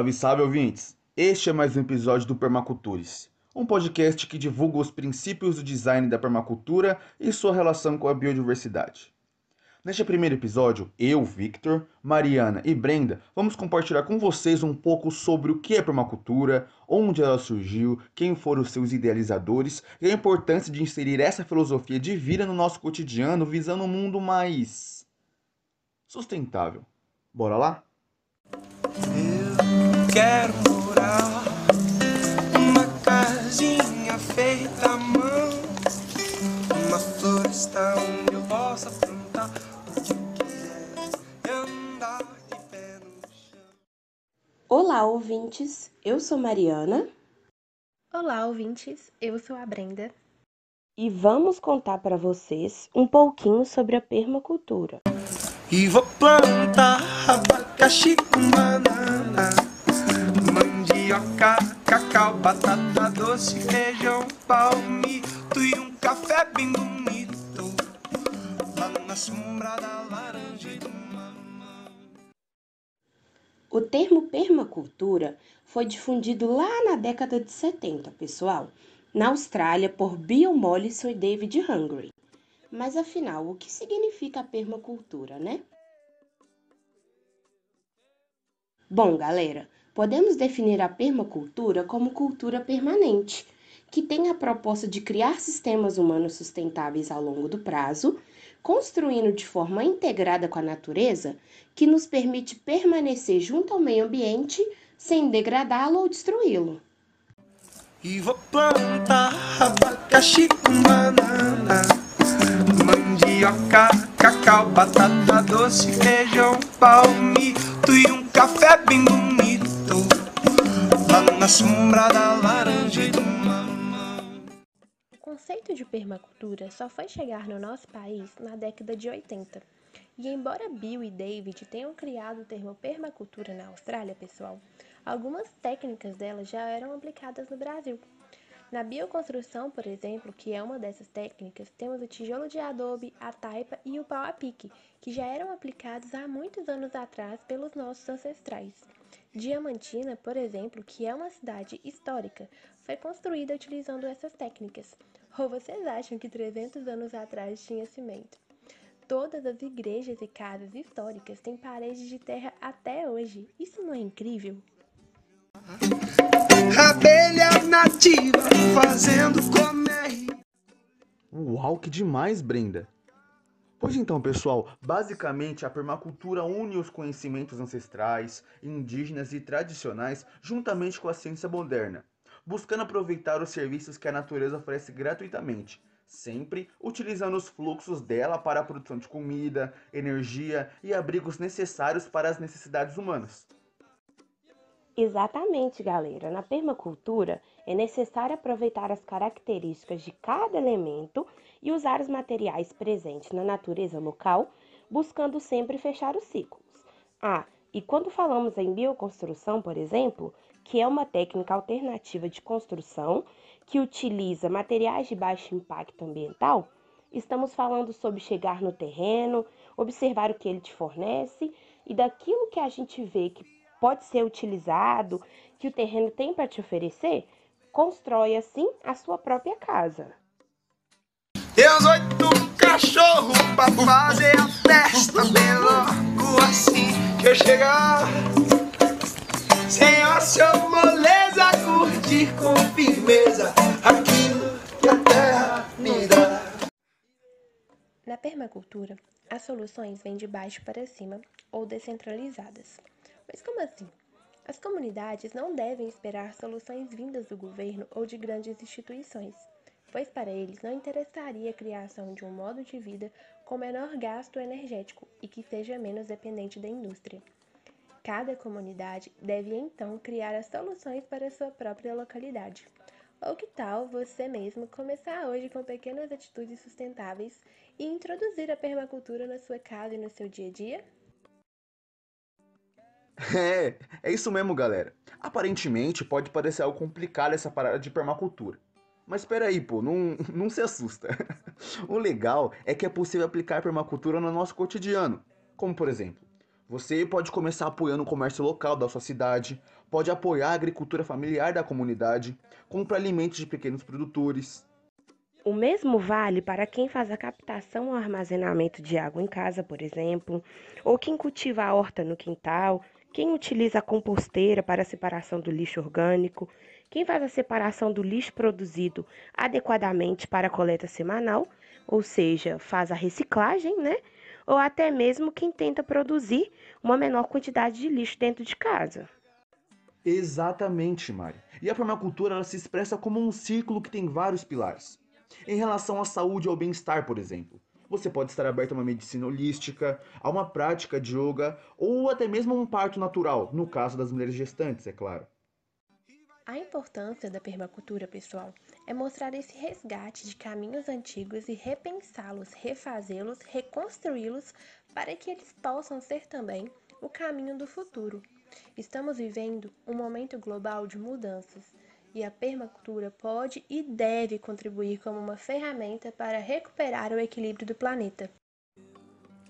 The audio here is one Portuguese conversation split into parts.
Salve, salve, ouvintes! Este é mais um episódio do Permacultures, um podcast que divulga os princípios do design da permacultura e sua relação com a biodiversidade. Neste primeiro episódio, eu, Victor, Mariana e Brenda vamos compartilhar com vocês um pouco sobre o que é permacultura, onde ela surgiu, quem foram os seus idealizadores e a importância de inserir essa filosofia de vida no nosso cotidiano visando um mundo mais sustentável. Bora lá? Eu quero morar numa casinha feita à mão, uma floresta onde eu possa plantar o que eu quiser e andar de pé no chão. Olá, ouvintes! Eu sou Mariana Olá, ouvintes. Eu sou a Brenda. e vamos contar para vocês um pouquinho sobre a permacultura. E vou plantar abacaxi com banana, mandioca, cacau, batata doce, feijão, palmito e um café bem bonito. Lá na sombra da laranja e do mamão. O termo permacultura foi difundido lá na década de 70, pessoal, na Austrália por Bill Mollison e David Hungry. Mas afinal, o que significa a permacultura, né? Bom, galera, podemos definir a permacultura como cultura permanente, que tem a proposta de criar sistemas humanos sustentáveis ao longo do prazo, construindo de forma integrada com a natureza, que nos permite permanecer junto ao meio ambiente sem degradá-lo ou destruí-lo. E vou plantar abacaxi com banana, mandioca, cacau, batata doce, feijão, palmito e um café bem bonito. Na sombra da laranja e do mamão. O conceito de permacultura só foi chegar no nosso país na década de 80. E embora Bill e David tenham criado o termo permacultura na Austrália, pessoal, algumas técnicas dela já eram aplicadas no Brasil. Na bioconstrução, por exemplo, que é uma dessas técnicas, temos o tijolo de adobe, a taipa e o pau a pique, que já eram aplicados há muitos anos atrás pelos nossos ancestrais. Diamantina, por exemplo, que é uma cidade histórica, foi construída utilizando essas técnicas. Ou vocês acham que 300 anos atrás tinha cimento? Todas as igrejas e casas históricas têm paredes de terra até hoje. Isso não é incrível? Abelha nativa fazendo comer. Uau, que demais, Brenda! Pois então, pessoal, basicamente a permacultura une os conhecimentos ancestrais, indígenas e tradicionais juntamente com a ciência moderna, buscando aproveitar os serviços que a natureza oferece gratuitamente, sempre utilizando os fluxos dela para a produção de comida, energia e abrigos necessários para as necessidades humanas. Exatamente, galera. Na permacultura é necessário aproveitar as características de cada elemento e usar os materiais presentes na natureza local, buscando sempre fechar os ciclos. Ah, e quando falamos em bioconstrução, por exemplo, que é uma técnica alternativa de construção que utiliza materiais de baixo impacto ambiental, estamos falando sobre chegar no terreno, observar o que ele te fornece e daquilo que a gente vê que pode ser utilizado, que o terreno tem para te oferecer, constrói assim a sua própria casa. Teus oito cachorros pra fazer a festa bem logo assim que eu chegar. A sua moleza, curtir com firmeza aquilo que a terra me dá. Na permacultura, as soluções vêm de baixo para cima ou descentralizadas. Mas como assim? As comunidades não devem esperar soluções vindas do governo ou de grandes instituições, pois para eles não interessaria a criação de um modo de vida com menor gasto energético e que seja menos dependente da indústria. Cada comunidade deve então criar as soluções para sua própria localidade. Ou que tal você mesmo começar hoje com pequenas atitudes sustentáveis e introduzir a permacultura na sua casa e no seu dia a dia? É, é isso mesmo, galera. Aparentemente pode parecer algo complicado essa parada de permacultura. Mas espera aí, pô, não, não se assusta. O legal é que é possível aplicar permacultura no nosso cotidiano. Como por exemplo, Você pode começar apoiando o comércio local da sua cidade, pode apoiar a agricultura familiar da comunidade, comprar alimentos de pequenos produtores. O mesmo vale para quem faz a captação ou armazenamento de água em casa, por exemplo, ou quem cultiva a horta no quintal, quem utiliza a composteira para a separação do lixo orgânico, quem faz a separação do lixo produzido adequadamente para a coleta semanal, ou seja, faz a reciclagem, né? Ou até mesmo quem tenta produzir uma menor quantidade de lixo dentro de casa. Exatamente, Mari. E a permacultura ela se expressa como um círculo que tem vários pilares. Em relação à saúde e ao bem-estar, por exemplo, você pode estar aberto a uma medicina holística, a uma prática de yoga ou até mesmo a um parto natural, no caso das mulheres gestantes, é claro. A importância da permacultura, pessoal, é mostrar esse resgate de caminhos antigos e repensá-los, refazê-los, reconstruí-los para que eles possam ser também o caminho do futuro. Estamos vivendo um momento global de mudanças e a permacultura pode e deve contribuir como uma ferramenta para recuperar o equilíbrio do planeta.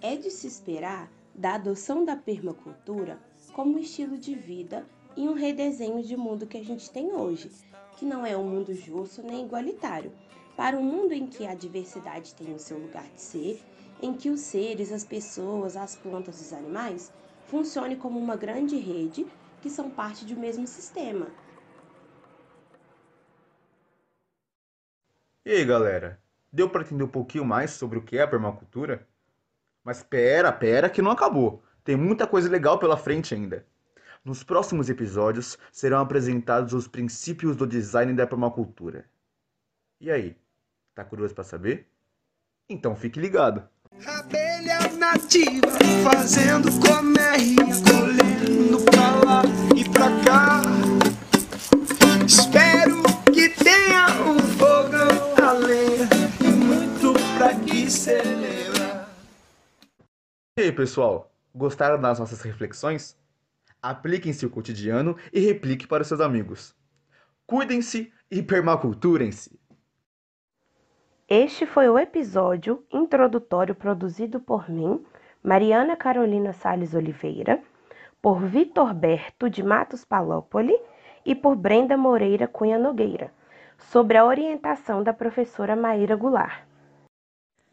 É de se esperar da adoção da permacultura como estilo de vida e um redesenho de mundo que a gente tem hoje, que não é um mundo justo nem igualitário, para um mundo em que a diversidade tem o seu lugar de ser, em que os seres, as pessoas, as plantas os animais funcionem como uma grande rede que são parte de um mesmo sistema. E aí, galera? Deu para entender um pouquinho mais sobre o que é a permacultura? Mas pera, pera que não acabou. Tem muita coisa legal pela frente ainda. Nos próximos episódios serão apresentados os princípios do design da permacultura. E aí, tá curioso para saber? Então fique ligado. Fazendo colmeia, colhendo pra lá e pra cá. Espero que tenha um fogão a lenha e muito pra que celebrar. E aí, pessoal? Gostaram das nossas reflexões? Aplique em seu cotidiano e replique para os seus amigos. Cuidem-se e permaculturem-se. Este foi o episódio introdutório produzido por mim, Mariana Carolina Sales Oliveira, por Vitor Berto de Matos Palópoli e por Brenda Moreira Cunha Nogueira, sobre a orientação da professora Maíra Goulart.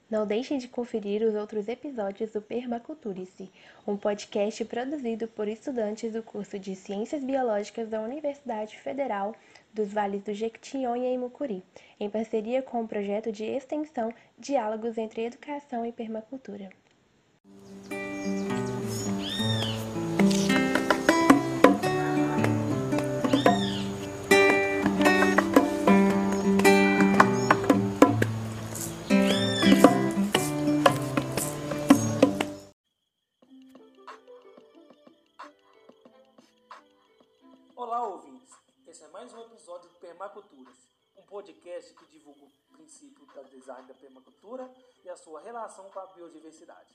Não deixem de conferir os outros episódios do Permaculturice, um podcast produzido por estudantes do curso de Ciências Biológicas da Universidade Federal dos Vales do Jequitinhonha e Mucuri, em parceria com o projeto de extensão Diálogos entre Educação e Permacultura. Permaculturas, um podcast que divulga o princípio do design da permacultura e a sua relação com a biodiversidade.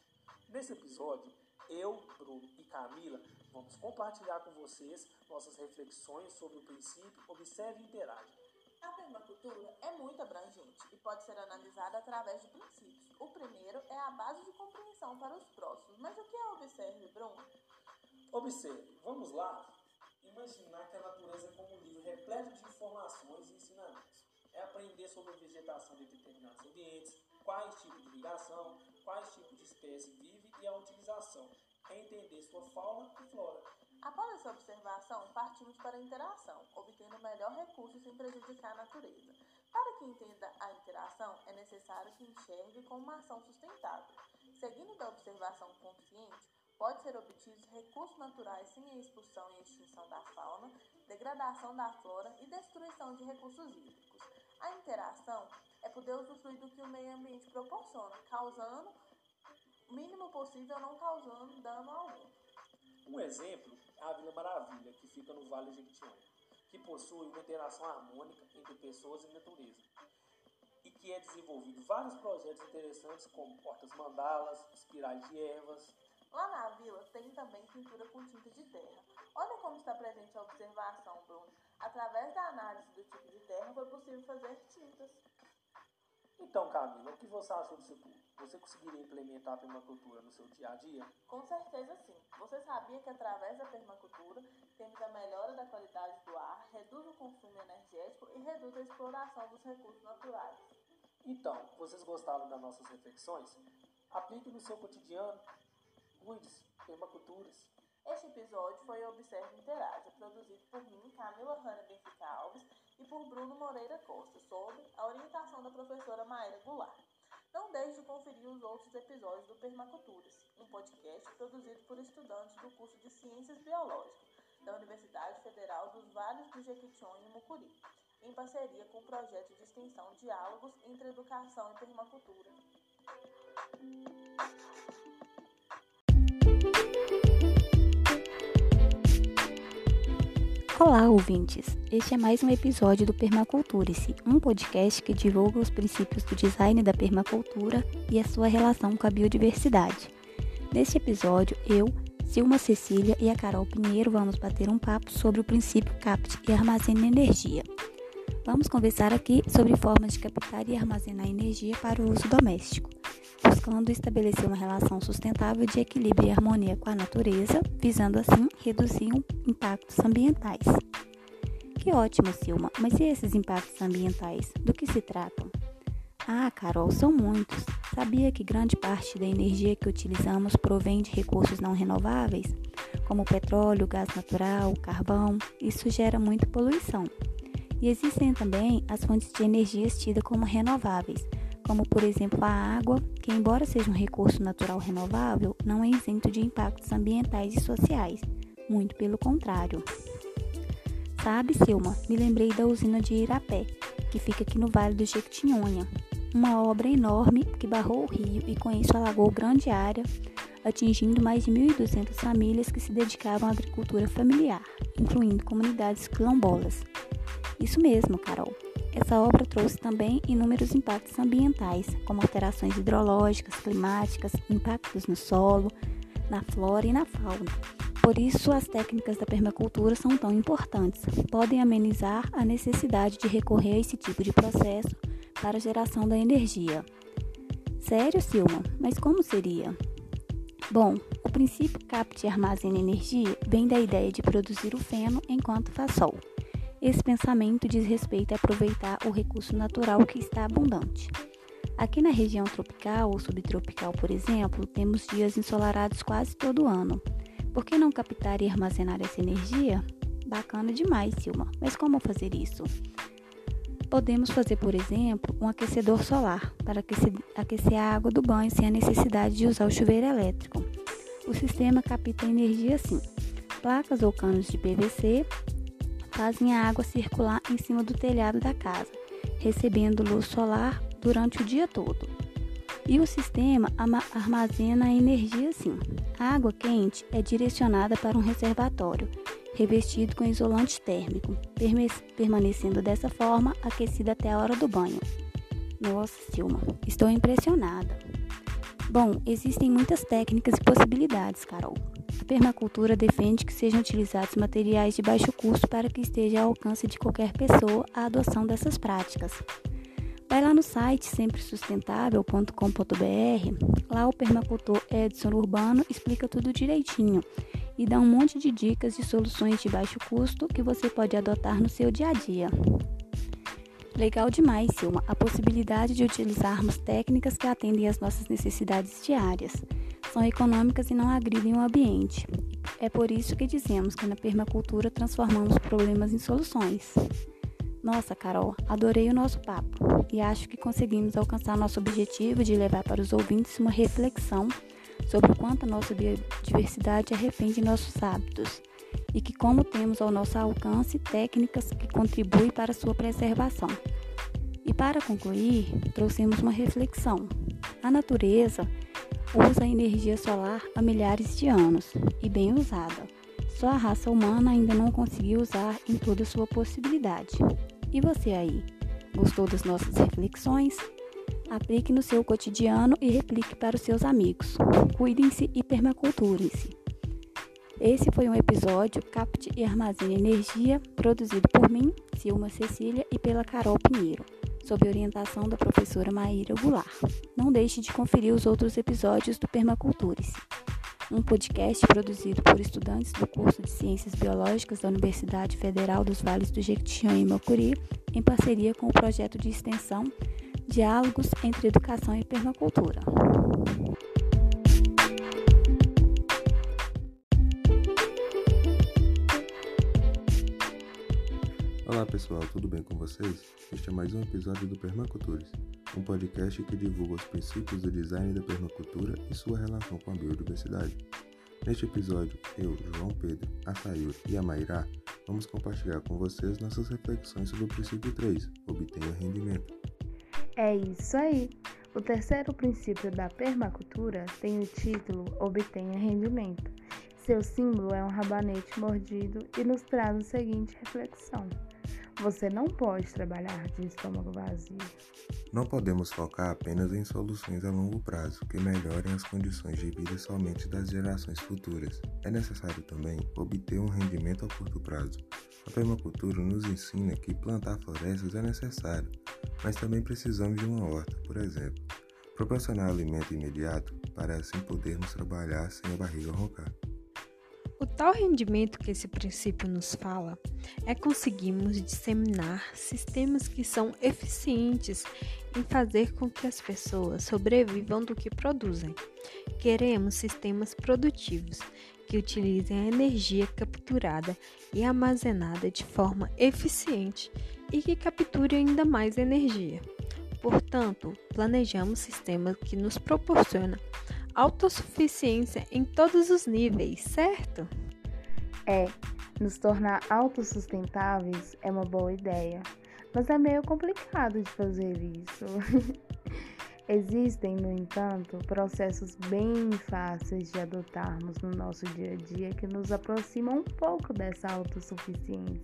Nesse episódio, eu, Bruno e Camila vamos compartilhar com vocês nossas reflexões sobre o princípio Observe e Interage. A permacultura é muito abrangente e pode ser analisada através de princípios. O primeiro é a base de compreensão para os próximos. Mas o que é Observe, Bruno? Observe, vamos lá? Imaginar que a natureza é como um livro repleto de informações e ensinamentos. É aprender sobre a vegetação de determinados ambientes, quais tipos de ligação, quais tipos de espécie vive e a utilização. É entender sua fauna e flora. Após essa observação, partimos para a interação, obtendo o melhor recurso sem prejudicar a natureza. Para que entenda a interação, é necessário que enxergue como uma ação sustentável. Seguindo da observação consciente, pode ser obtidos recursos naturais sem a expulsão e extinção da fauna, degradação da flora e destruição de recursos hídricos. A interação é poder usufruir do que o meio ambiente proporciona, causando o mínimo possível, não causando dano algum. Um exemplo é a Vila Maravilha, que fica no Vale Jequitinhonha, que possui uma interação harmônica entre pessoas e natureza, e que é desenvolvido vários projetos interessantes como portas mandalas, espirais de ervas, Lá na vila tem também pintura com tinta de terra. Olha como está presente a observação, Bruno. Através da análise do tipo de terra foi possível fazer tintas. Então, Camila, o que você achou disso tudo? Você conseguiria implementar a permacultura no seu dia a dia? Com certeza sim. Você sabia que através da permacultura temos a melhora da qualidade do ar, reduz o consumo energético e reduz a exploração dos recursos naturais. Então, vocês gostaram das nossas reflexões? Aplique no seu cotidiano. Cuide-se, permaculturas. Este episódio foi Observe Interage, produzido por mim, Camila Hanna Benfica Alves, e por Bruno Moreira Costa, sob a orientação da professora Maíra Goulart. Não deixe de conferir os outros episódios do Permaculturas, um podcast produzido por estudantes do curso de Ciências Biológicas da Universidade Federal dos Vales do Jequitinhonha e Mucuri, em parceria com o projeto de extensão Diálogos entre Educação e Permacultura. Olá, ouvintes! Este é mais um episódio do Permaculture-se, um podcast que divulga os princípios do design da permacultura e a sua relação com a biodiversidade. Neste episódio, eu, Silma Cecília e a Carol Pinheiro vamos bater um papo sobre o princípio CAPT e armazena energia. Vamos conversar aqui sobre formas de captar e armazenar energia para o uso doméstico buscando estabelecer uma relação sustentável de equilíbrio e harmonia com a natureza, visando assim reduzir impactos ambientais. Que ótimo, Silma, mas e esses impactos ambientais? Do que se tratam? Ah, Carol, são muitos. Sabia que grande parte da energia que utilizamos provém de recursos não renováveis, como petróleo, gás natural, carvão? Isso gera muita poluição. E existem também as fontes de energia tidas como renováveis, como por exemplo a água, que embora seja um recurso natural renovável, não é isento de impactos ambientais e sociais, muito pelo contrário. Sabe, Silma, me lembrei da usina de Irapé, que fica aqui no Vale do Jequitinhonha, uma obra enorme que barrou o rio e com isso alagou grande área, atingindo mais de 1.200 famílias que se dedicavam à agricultura familiar, incluindo comunidades quilombolas. Isso mesmo, Carol. Essa obra trouxe também inúmeros impactos ambientais, como alterações hidrológicas, climáticas, impactos no solo, na flora e na fauna. Por isso, as técnicas da permacultura são tão importantes. Podem amenizar a necessidade de recorrer a esse tipo de processo para a geração da energia. Sério, Silma? Mas como seria? Bom, o princípio capte e armazena energia vem da ideia de produzir o feno enquanto faz sol. Esse pensamento diz respeito a aproveitar o recurso natural que está abundante. Aqui na região tropical ou subtropical, por exemplo, temos dias ensolarados quase todo ano. Por que não captar e armazenar essa energia? Bacana demais, Silma. Mas como fazer isso? Podemos fazer, por exemplo, um aquecedor solar para aquecer, a água do banho sem a necessidade de usar o chuveiro elétrico. O sistema capta energia assim: placas ou canos de PVC fazem a água circular em cima do telhado da casa, recebendo luz solar durante o dia todo. E o sistema armazena a energia assim. A água quente é direcionada para um reservatório, revestido com isolante térmico, permanecendo dessa forma aquecida até a hora do banho. Nossa, Silma, estou impressionada. Bom, existem muitas técnicas e possibilidades, Carol. A permacultura defende que sejam utilizados materiais de baixo custo para que esteja ao alcance de qualquer pessoa a adoção dessas práticas. Vai lá no site sempresustentável.com.br, lá o permacultor Edson Urbano explica tudo direitinho e dá um monte de dicas de soluções de baixo custo que você pode adotar no seu dia a dia. Legal demais, Silma, a possibilidade de utilizarmos técnicas que atendem às nossas necessidades diárias são econômicas e não agridem o ambiente. É por isso que dizemos que na permacultura transformamos problemas em soluções. Nossa, Carol, adorei o nosso papo e acho que conseguimos alcançar nosso objetivo de levar para os ouvintes uma reflexão sobre o quanto a nossa biodiversidade é refém de nossos hábitos e que como temos ao nosso alcance técnicas que contribuem para sua preservação. E para concluir, trouxemos uma reflexão. A natureza usa a energia solar há milhares de anos e bem usada. Só a raça humana ainda não conseguiu usar em toda sua possibilidade. E você aí? Gostou das nossas reflexões? Aplique no seu cotidiano e replique para os seus amigos. Cuidem-se e permaculturem-se. Esse foi um episódio Capte e Armazene Energia, produzido por mim, Silma Cecília, e pela Carol Pinheiro. Sob orientação da professora Maíra Goulart. Não deixe de conferir os outros episódios do Permaculturice, um podcast produzido por estudantes do curso de Ciências Biológicas da Universidade Federal dos Vales do Jequitinhonha e Mocuri, em parceria com o projeto de extensão Diálogos entre Educação e Permacultura. Olá pessoal, tudo bem com vocês? Este é mais um episódio do Permacultures, um podcast que divulga os princípios do design da permacultura e sua relação com a biodiversidade. Neste episódio, eu, João Pedro, a e a Mairá vamos compartilhar com vocês nossas reflexões sobre o princípio 3, obtenha rendimento. É isso aí! O terceiro princípio da permacultura tem o título Obtenha rendimento. Seu símbolo é um rabanete mordido e nos traz a seguinte reflexão: Você não pode trabalhar de estômago vazio. Não podemos focar apenas em soluções a longo prazo que melhorem as condições de vida somente das gerações futuras. É necessário também obter um rendimento a curto prazo. A permacultura nos ensina que plantar florestas é necessário, mas também precisamos de uma horta, por exemplo. Proporcionar alimento imediato para assim podermos trabalhar sem a barriga roncar. O tal rendimento que esse princípio nos fala é conseguirmos disseminar sistemas que são eficientes em fazer com que as pessoas sobrevivam do que produzem. Queremos sistemas produtivos que utilizem a energia capturada e armazenada de forma eficiente e que capture ainda mais energia. Portanto, planejamos sistemas que nos proporcionam autossuficiência em todos os níveis, certo? É, nos tornar autossustentáveis é uma boa ideia, mas é meio complicado de fazer isso. Existem, no entanto, processos bem fáceis de adotarmos no nosso dia a dia que nos aproximam um pouco dessa autossuficiência.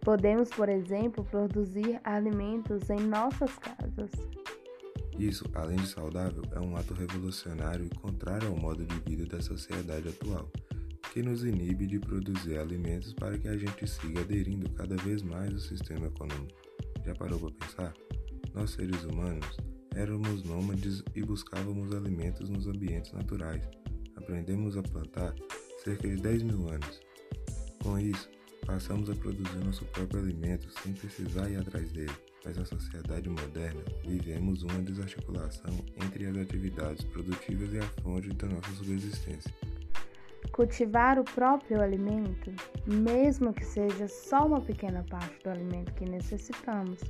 Podemos, por exemplo, produzir alimentos em nossas casas. Isso, além de saudável, é um ato revolucionário e contrário ao modo de vida da sociedade atual, que nos inibe de produzir alimentos para que a gente siga aderindo cada vez mais ao sistema econômico. Já parou para pensar? Nós seres humanos éramos nômades e buscávamos alimentos nos ambientes naturais. Aprendemos a plantar cerca de 10 mil anos. Com isso, passamos a produzir nosso próprio alimento sem precisar ir atrás dele mas na sociedade moderna vivemos uma desarticulação entre as atividades produtivas e a fonte da nossa subsistência. Cultivar o próprio alimento, mesmo que seja só uma pequena parte do alimento que necessitamos,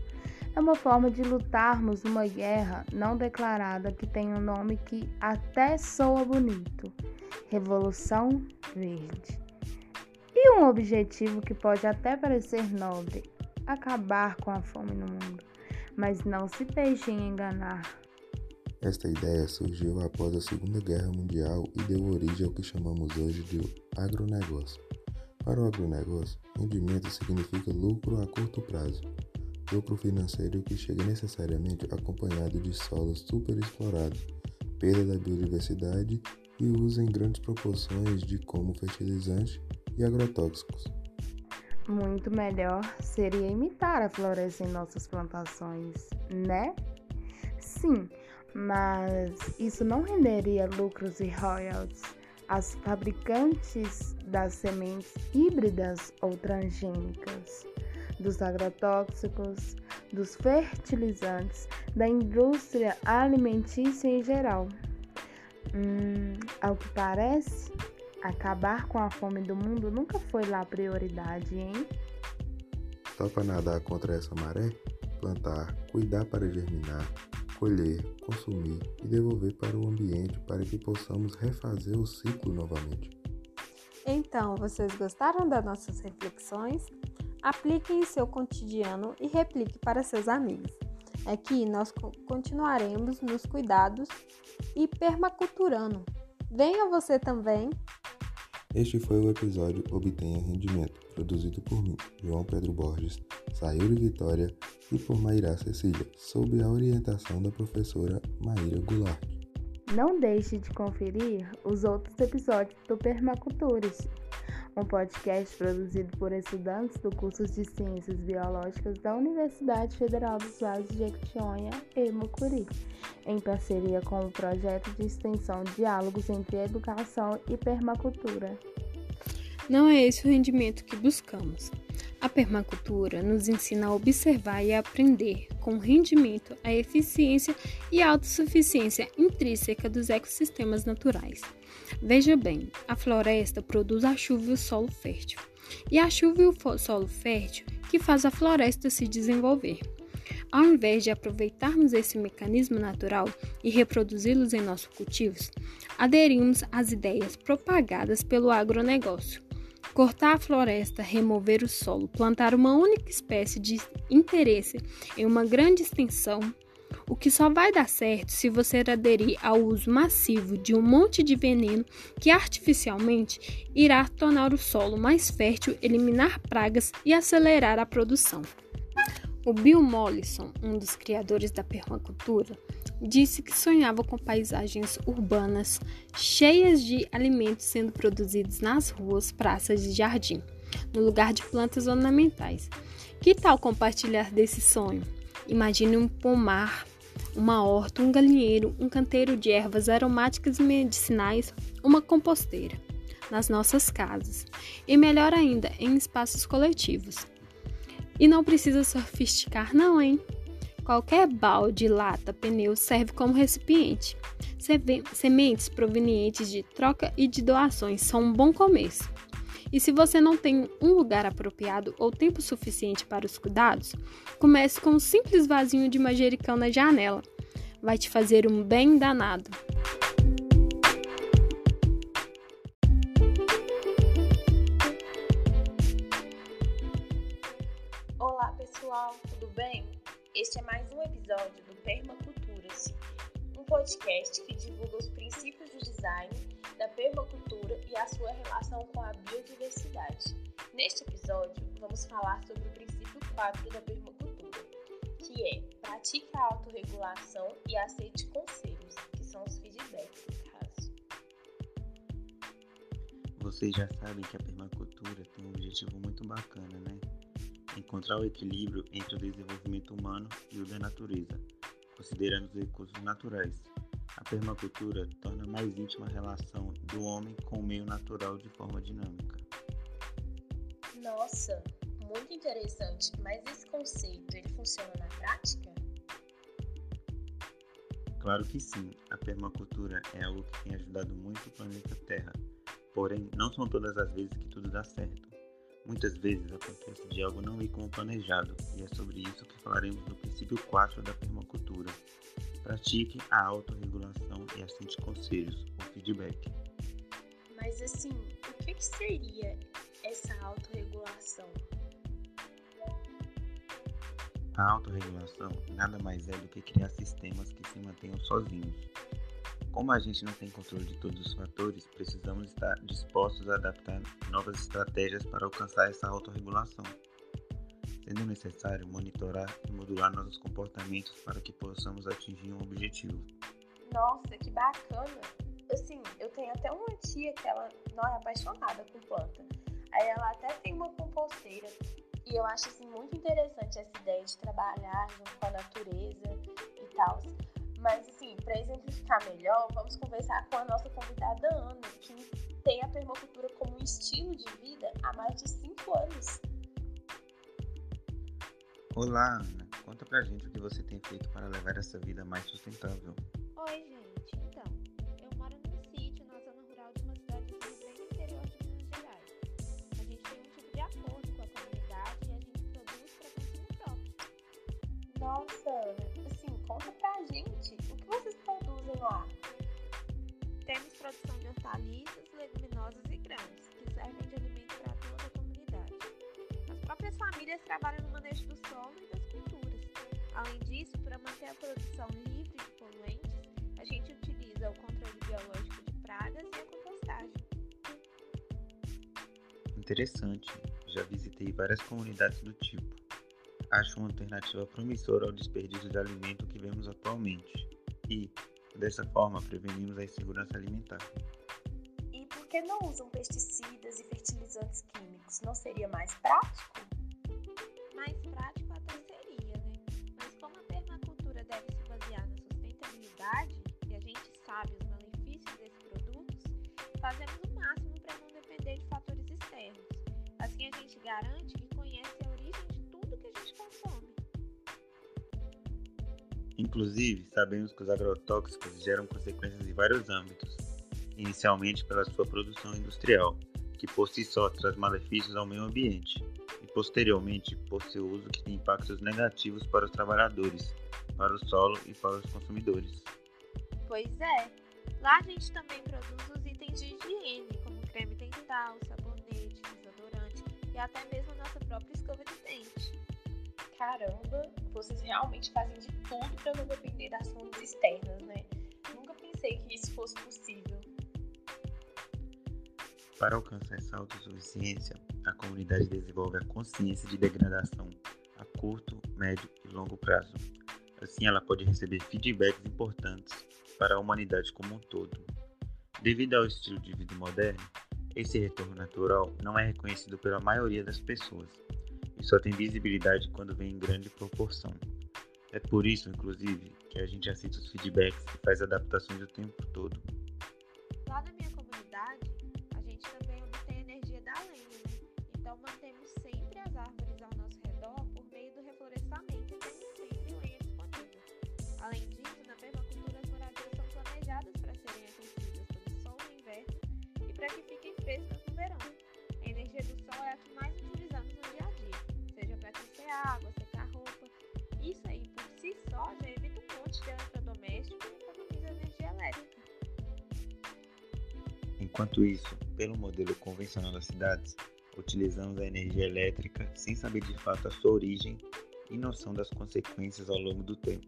é uma forma de lutarmos numa guerra não declarada que tem um nome que até soa bonito: Revolução Verde. E um objetivo que pode até parecer nobre, acabar com a fome no mundo. Mas não se deixem enganar. Esta ideia surgiu após a Segunda Guerra Mundial e deu origem ao que chamamos hoje de agronegócio. Para o agronegócio, rendimento significa lucro a curto prazo. Lucro financeiro que chega necessariamente acompanhado de solos superexplorados, perda da biodiversidade e uso em grandes proporções de como fertilizantes e agrotóxicos. Muito melhor seria imitar a floresta em nossas plantações, né? Sim, mas isso não renderia lucros e royalties às fabricantes das sementes híbridas ou transgênicas, dos agrotóxicos, dos fertilizantes, da indústria alimentícia em geral. Hum, ao que parece, Acabar com a fome do mundo nunca foi lá prioridade, hein? Topa nadar contra essa maré? Plantar, cuidar para germinar, colher, consumir e devolver para o ambiente para que possamos refazer o ciclo novamente. Então, vocês gostaram das nossas reflexões? Aplique em seu cotidiano e replique para seus amigos. Aqui nós continuaremos nos cuidados e permaculturando. Venha você também! Este foi o episódio Obtenha Rendimento, produzido por mim, João Pedro Borges, Sayuri Vitória e por Maíra Cecília, sob a orientação da professora Maíra Goulart. Não deixe de conferir os outros episódios do Permacultures. Um podcast produzido por estudantes do curso de Ciências Biológicas da Universidade Federal dos Vales de Jequitinhonha e Mucuri, em parceria com o projeto de extensão Diálogos entre Educação e Permacultura. Não é esse o rendimento que buscamos. A permacultura nos ensina a observar e a aprender com rendimento a eficiência e a autossuficiência intrínseca dos ecossistemas naturais. Veja bem, a floresta produz a chuva e o solo fértil, e a chuva e o solo fértil que faz a floresta se desenvolver. Ao invés de aproveitarmos esse mecanismo natural e reproduzi-los em nossos cultivos, aderimos às ideias propagadas pelo agronegócio Cortar a floresta, remover o solo, plantar uma única espécie de interesse em uma grande extensão, o que só vai dar certo se você aderir ao uso massivo de um monte de veneno que artificialmente irá tornar o solo mais fértil, eliminar pragas e acelerar a produção. O Bill Mollison, um dos criadores da permacultura, disse que sonhava com paisagens urbanas cheias de alimentos sendo produzidos nas ruas, praças e jardim, no lugar de plantas ornamentais. Que tal compartilhar desse sonho? Imagine um pomar, uma horta, um galinheiro, um canteiro de ervas aromáticas e medicinais, uma composteira nas nossas casas e melhor ainda, em espaços coletivos. E não precisa sofisticar, não, hein? Qualquer balde, lata, pneu serve como recipiente. Sementes provenientes de troca e de doações são um bom começo. E se você não tem um lugar apropriado ou tempo suficiente para os cuidados, comece com um simples vasinho de manjericão na janela. Vai te fazer um bem danado. Olá pessoal, tudo bem? Este é mais um episódio do Permacultura-se, um podcast que divulga os princípios do design, da permacultura e a sua relação com a biodiversidade. Neste episódio, vamos falar sobre o princípio 4 da permacultura, que é pratique a autorregulação e aceite conselhos, que são os feedbacks no caso. Vocês já sabem que a permacultura tem um objetivo muito bacana, né? Encontrar o equilíbrio entre o desenvolvimento humano e o da natureza, considerando os recursos naturais. A permacultura torna mais íntima a relação do homem com o meio natural de forma dinâmica. Nossa, muito interessante, mas esse conceito ele funciona na prática? Claro que sim, a permacultura é algo que tem ajudado muito o planeta Terra, porém não são todas as vezes que tudo dá certo. Muitas vezes acontece de algo não ir como planejado, e é sobre isso que falaremos no princípio 4 da permacultura. Pratique a autorregulação e aceite conselhos, ou feedback. Mas assim, o que, que seria essa autorregulação? A autorregulação nada mais é do que criar sistemas que se mantenham sozinhos, como a gente não tem controle de todos os fatores, precisamos estar dispostos a adaptar novas estratégias para alcançar essa autorregulação, sendo necessário monitorar e modular nossos comportamentos para que possamos atingir um objetivo. Nossa, que bacana! Assim, eu tenho até uma tia que ela não é apaixonada por planta. Aí ela até tem uma composteira e eu acho assim muito interessante essa ideia de trabalhar junto com a natureza e tal. Mas, assim, para exemplificar melhor, vamos conversar com a nossa convidada Ana, que tem a permacultura como um estilo de vida há mais de 5 anos. Olá, Ana. Conta pra gente o que você tem feito para levar essa vida mais sustentável. Oi, gente. Então, eu moro num sítio na zona rural de uma cidade bem interior de Minas Gerais. A gente tem um tipo de acordo com a comunidade e a gente produz para consumo próprio. Nossa, Ana, conta pra gente o que vocês produzem lá. Temos produção de hortaliças, leguminosas e grãos, que servem de alimento para toda a comunidade. As próprias famílias trabalham no manejo do solo e das culturas. Além disso, para manter a produção livre de poluentes, a gente utiliza o controle biológico de pragas e a compostagem. Interessante. Já visitei várias comunidades do tipo. Acho uma alternativa promissora ao desperdício de alimento que vemos atualmente. E, dessa forma, prevenimos a insegurança alimentar. E por que não usam pesticidas e fertilizantes químicos? Não seria mais prático? Inclusive, sabemos que os agrotóxicos geram consequências em vários âmbitos, inicialmente pela sua produção industrial, que por si só traz malefícios ao meio ambiente, e posteriormente por seu uso que tem impactos negativos para os trabalhadores, para o solo e para os consumidores. Pois é, lá a gente também produz os itens de higiene, como creme dental, sabonete, desodorante e até mesmo a nossa própria escova de dente. Caramba, vocês realmente fazem de tudo para não depender das fontes externas, né? Nunca pensei que isso fosse possível. Para alcançar essa autossuficiência, a comunidade desenvolve a consciência de degradação a curto, médio e longo prazo. Assim, ela pode receber feedbacks importantes para a humanidade como um todo. Devido ao estilo de vida moderno, esse retorno natural não é reconhecido pela maioria das pessoas só tem visibilidade quando vem em grande proporção. É por isso, inclusive, que a gente assiste os feedbacks e faz adaptações o tempo todo. Lá na minha comunidade, a gente também obtém energia da lenha, né? Então mantemos sempre as árvores ao nosso redor por meio do reflorestamento e temos sempre lenha disponível. Além disso, na permacultura as moradias são planejadas para serem aquecidas pelo sol no inverno e para que fiquem frescas no verão. A energia do sol é a que mais água, secar roupa. Isso aí por si só já evita um monte de eletrodoméstico e economiza energia elétrica. Enquanto isso, pelo modelo convencional das cidades, utilizamos a energia elétrica sem saber de fato a sua origem e noção das consequências ao longo do tempo.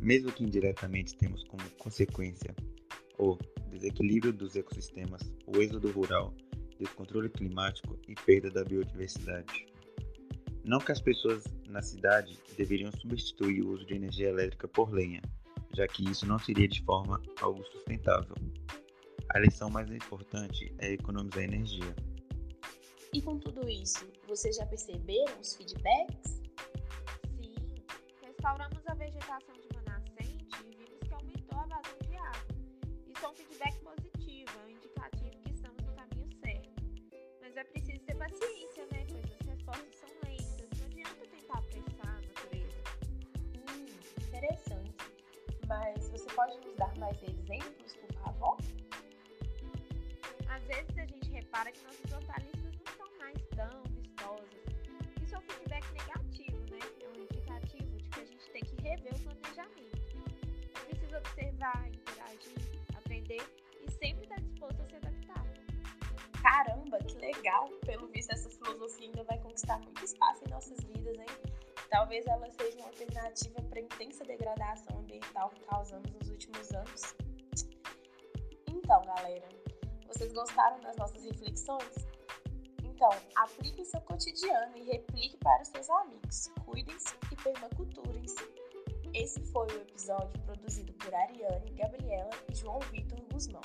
Mesmo que indiretamente temos como consequência o desequilíbrio dos ecossistemas, o êxodo rural, descontrole climático e perda da biodiversidade. Não que as pessoas na cidade deveriam substituir o uso de energia elétrica por lenha, já que isso não seria de forma algo sustentável. A lição mais importante é economizar energia. E com tudo isso, vocês já perceberam os feedbacks? Sim, restauramos a vegetação de uma nascente e vimos que aumentou a vazão de água. Isso é um feedback positivo, é um indicativo que estamos no caminho certo. Mas é preciso ter paciência, né? Interessante. Mas você pode nos dar mais exemplos, por favor? Às vezes a gente repara que nossas hortaliças não estão mais tão vistosas. Isso é um feedback negativo, né? É um indicativo de que a gente tem que rever o planejamento. Preciso observar, interagir, aprender e sempre estar disposto a se adaptar. Caramba, que legal! Pelo visto, essa filosofia ainda vai conquistar muito espaço em nossas vidas, hein? Talvez ela seja uma alternativa para a intensa degradação ambiental que causamos nos últimos anos. Então, galera, vocês gostaram das nossas reflexões? Então, aplique em seu cotidiano e replique para os seus amigos. Cuidem-se e permaculturem-se. Esse foi o episódio produzido por Ariane, Gabriela e João Vitor Guzmão,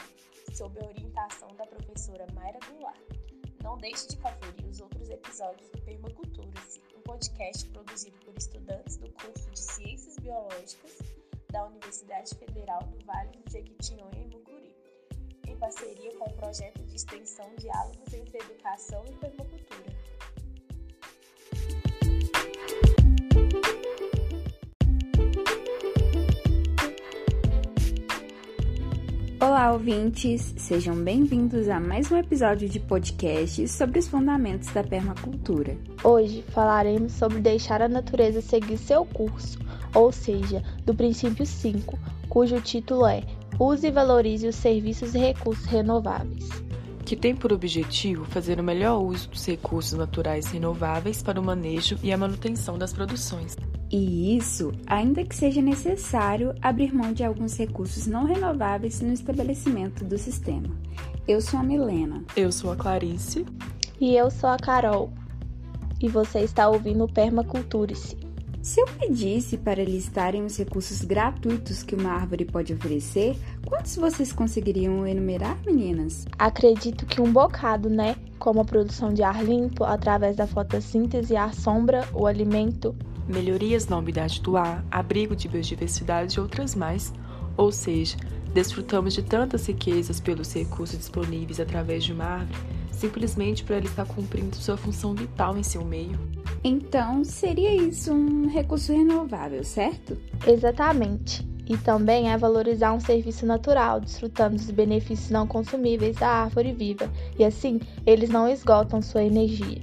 sob a orientação da professora Mayra Goulart. Não deixe de conferir os outros episódios do Permacultura-se, um podcast produzido por estudantes do curso de Ciências Biológicas da Universidade Federal do Vale do Jequitinhonha e Mucuri, em parceria com o projeto de extensão Diálogos entre Educação e Permacultura. Olá, ouvintes! Sejam bem-vindos a mais um episódio de podcast sobre os fundamentos da permacultura. Hoje falaremos sobre deixar a natureza seguir seu curso, ou seja, do princípio 5, cujo título é Use e valorize os serviços e recursos renováveis. Que tem por objetivo fazer o melhor uso dos recursos naturais renováveis para o manejo e a manutenção das produções. E isso, ainda que seja necessário abrir mão de alguns recursos não renováveis no estabelecimento do sistema. Eu sou a Milena. Eu sou a Clarice. E eu sou a Carol. E você está ouvindo o Permaculture-se. Se eu pedisse para listarem os recursos gratuitos que uma árvore pode oferecer, quantos vocês conseguiriam enumerar, meninas? Acredito que um bocado, né? Como a produção de ar limpo através da fotossíntese, ar sombra, o alimento. Melhorias na umidade do ar, abrigo de biodiversidade e outras mais. Ou seja, desfrutamos de tantas riquezas pelos recursos disponíveis através de uma árvore, simplesmente por ela estar cumprindo sua função vital em seu meio. Então, seria isso um recurso renovável, certo? Exatamente. E também é valorizar um serviço natural, desfrutando dos benefícios não consumíveis da árvore viva, e assim eles não esgotam sua energia.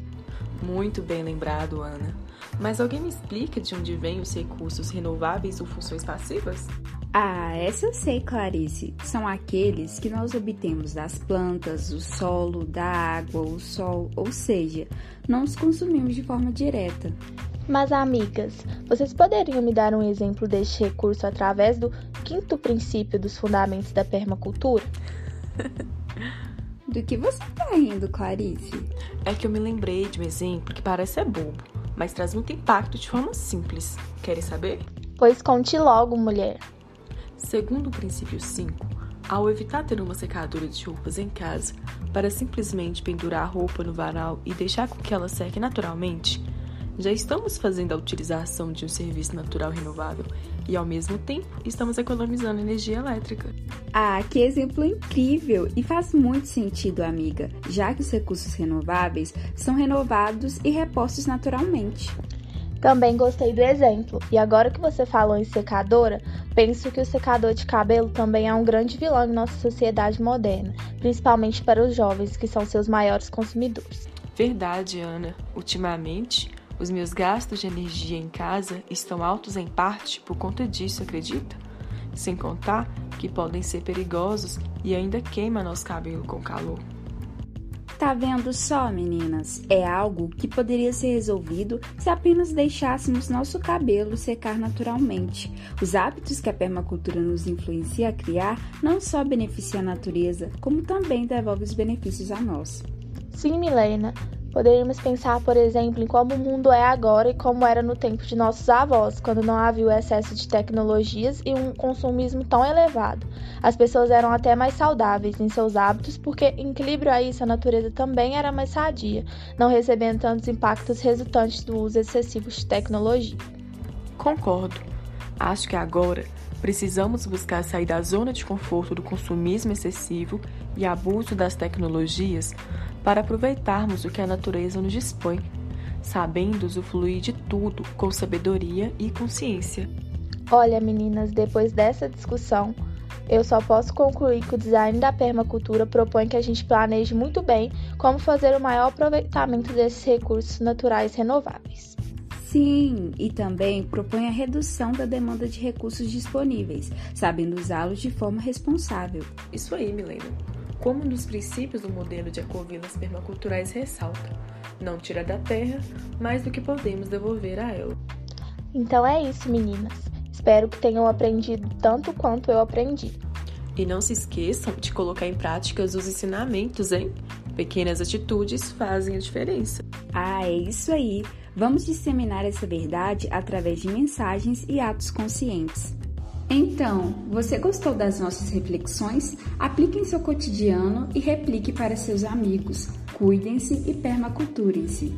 Muito bem lembrado, Ana. Mas alguém me explica de onde vêm os recursos renováveis ou funções passivas? Ah, essa eu sei, Clarice. São aqueles que nós obtemos das plantas, do solo, da água, o sol, ou seja, não os consumimos de forma direta. Mas, amigas, vocês poderiam me dar um exemplo deste recurso através do quinto princípio dos fundamentos da permacultura? do que você está rindo, Clarice? É que eu me lembrei de um exemplo que parece ser bobo, mas traz muito impacto de forma simples. Querem saber? Pois conte logo, mulher. Segundo o princípio 5, ao evitar ter uma secadora de roupas em casa para simplesmente pendurar a roupa no varal e deixar com que ela seque naturalmente, já estamos fazendo a utilização de um serviço natural renovável e, ao mesmo tempo, estamos economizando energia elétrica. Ah, que exemplo incrível! E faz muito sentido, amiga, já que os recursos renováveis são renovados e repostos naturalmente. Também gostei do exemplo, e agora que você falou em secadora, penso que o secador de cabelo também é um grande vilão em nossa sociedade moderna, principalmente para os jovens, que são seus maiores consumidores. Verdade, Ana. Ultimamente, os meus gastos de energia em casa estão altos em parte por conta disso, acredita? Sem contar que podem ser perigosos e ainda queima nosso cabelo com calor. Tá vendo só, meninas? É algo que poderia ser resolvido se apenas deixássemos nosso cabelo secar naturalmente. Os hábitos que a permacultura nos influencia a criar não só beneficiam a natureza, como também devolve os benefícios a nós. Sim, Milena. Poderíamos pensar, por exemplo, em como o mundo é agora e como era no tempo de nossos avós, quando não havia o excesso de tecnologias e um consumismo tão elevado. As pessoas eram até mais saudáveis em seus hábitos, porque, em equilíbrio a isso, a natureza também era mais sadia, não recebendo tantos impactos resultantes do uso excessivo de tecnologia. Concordo. Acho que agora precisamos buscar sair da zona de conforto do consumismo excessivo e abuso das tecnologias para aproveitarmos o que a natureza nos dispõe, sabendo usufruir de tudo com sabedoria e consciência. Olha, meninas, depois dessa discussão, eu só posso concluir que o design da permacultura propõe que a gente planeje muito bem como fazer o maior aproveitamento desses recursos naturais renováveis. Sim, e também propõe a redução da demanda de recursos disponíveis, sabendo usá-los de forma responsável. Isso aí, Milena como um dos princípios do modelo de ecovilas permaculturais ressalta, não tira da terra mais do que podemos devolver a ela. Então é isso, meninas. Espero que tenham aprendido tanto quanto eu aprendi. E não se esqueçam de colocar em prática os ensinamentos, hein? Pequenas atitudes fazem a diferença. Ah, é isso aí. Vamos disseminar essa verdade através de mensagens e atos conscientes. Então, você gostou das nossas reflexões? Aplique em seu cotidiano e replique para seus amigos. Cuidem-se e permaculturem-se.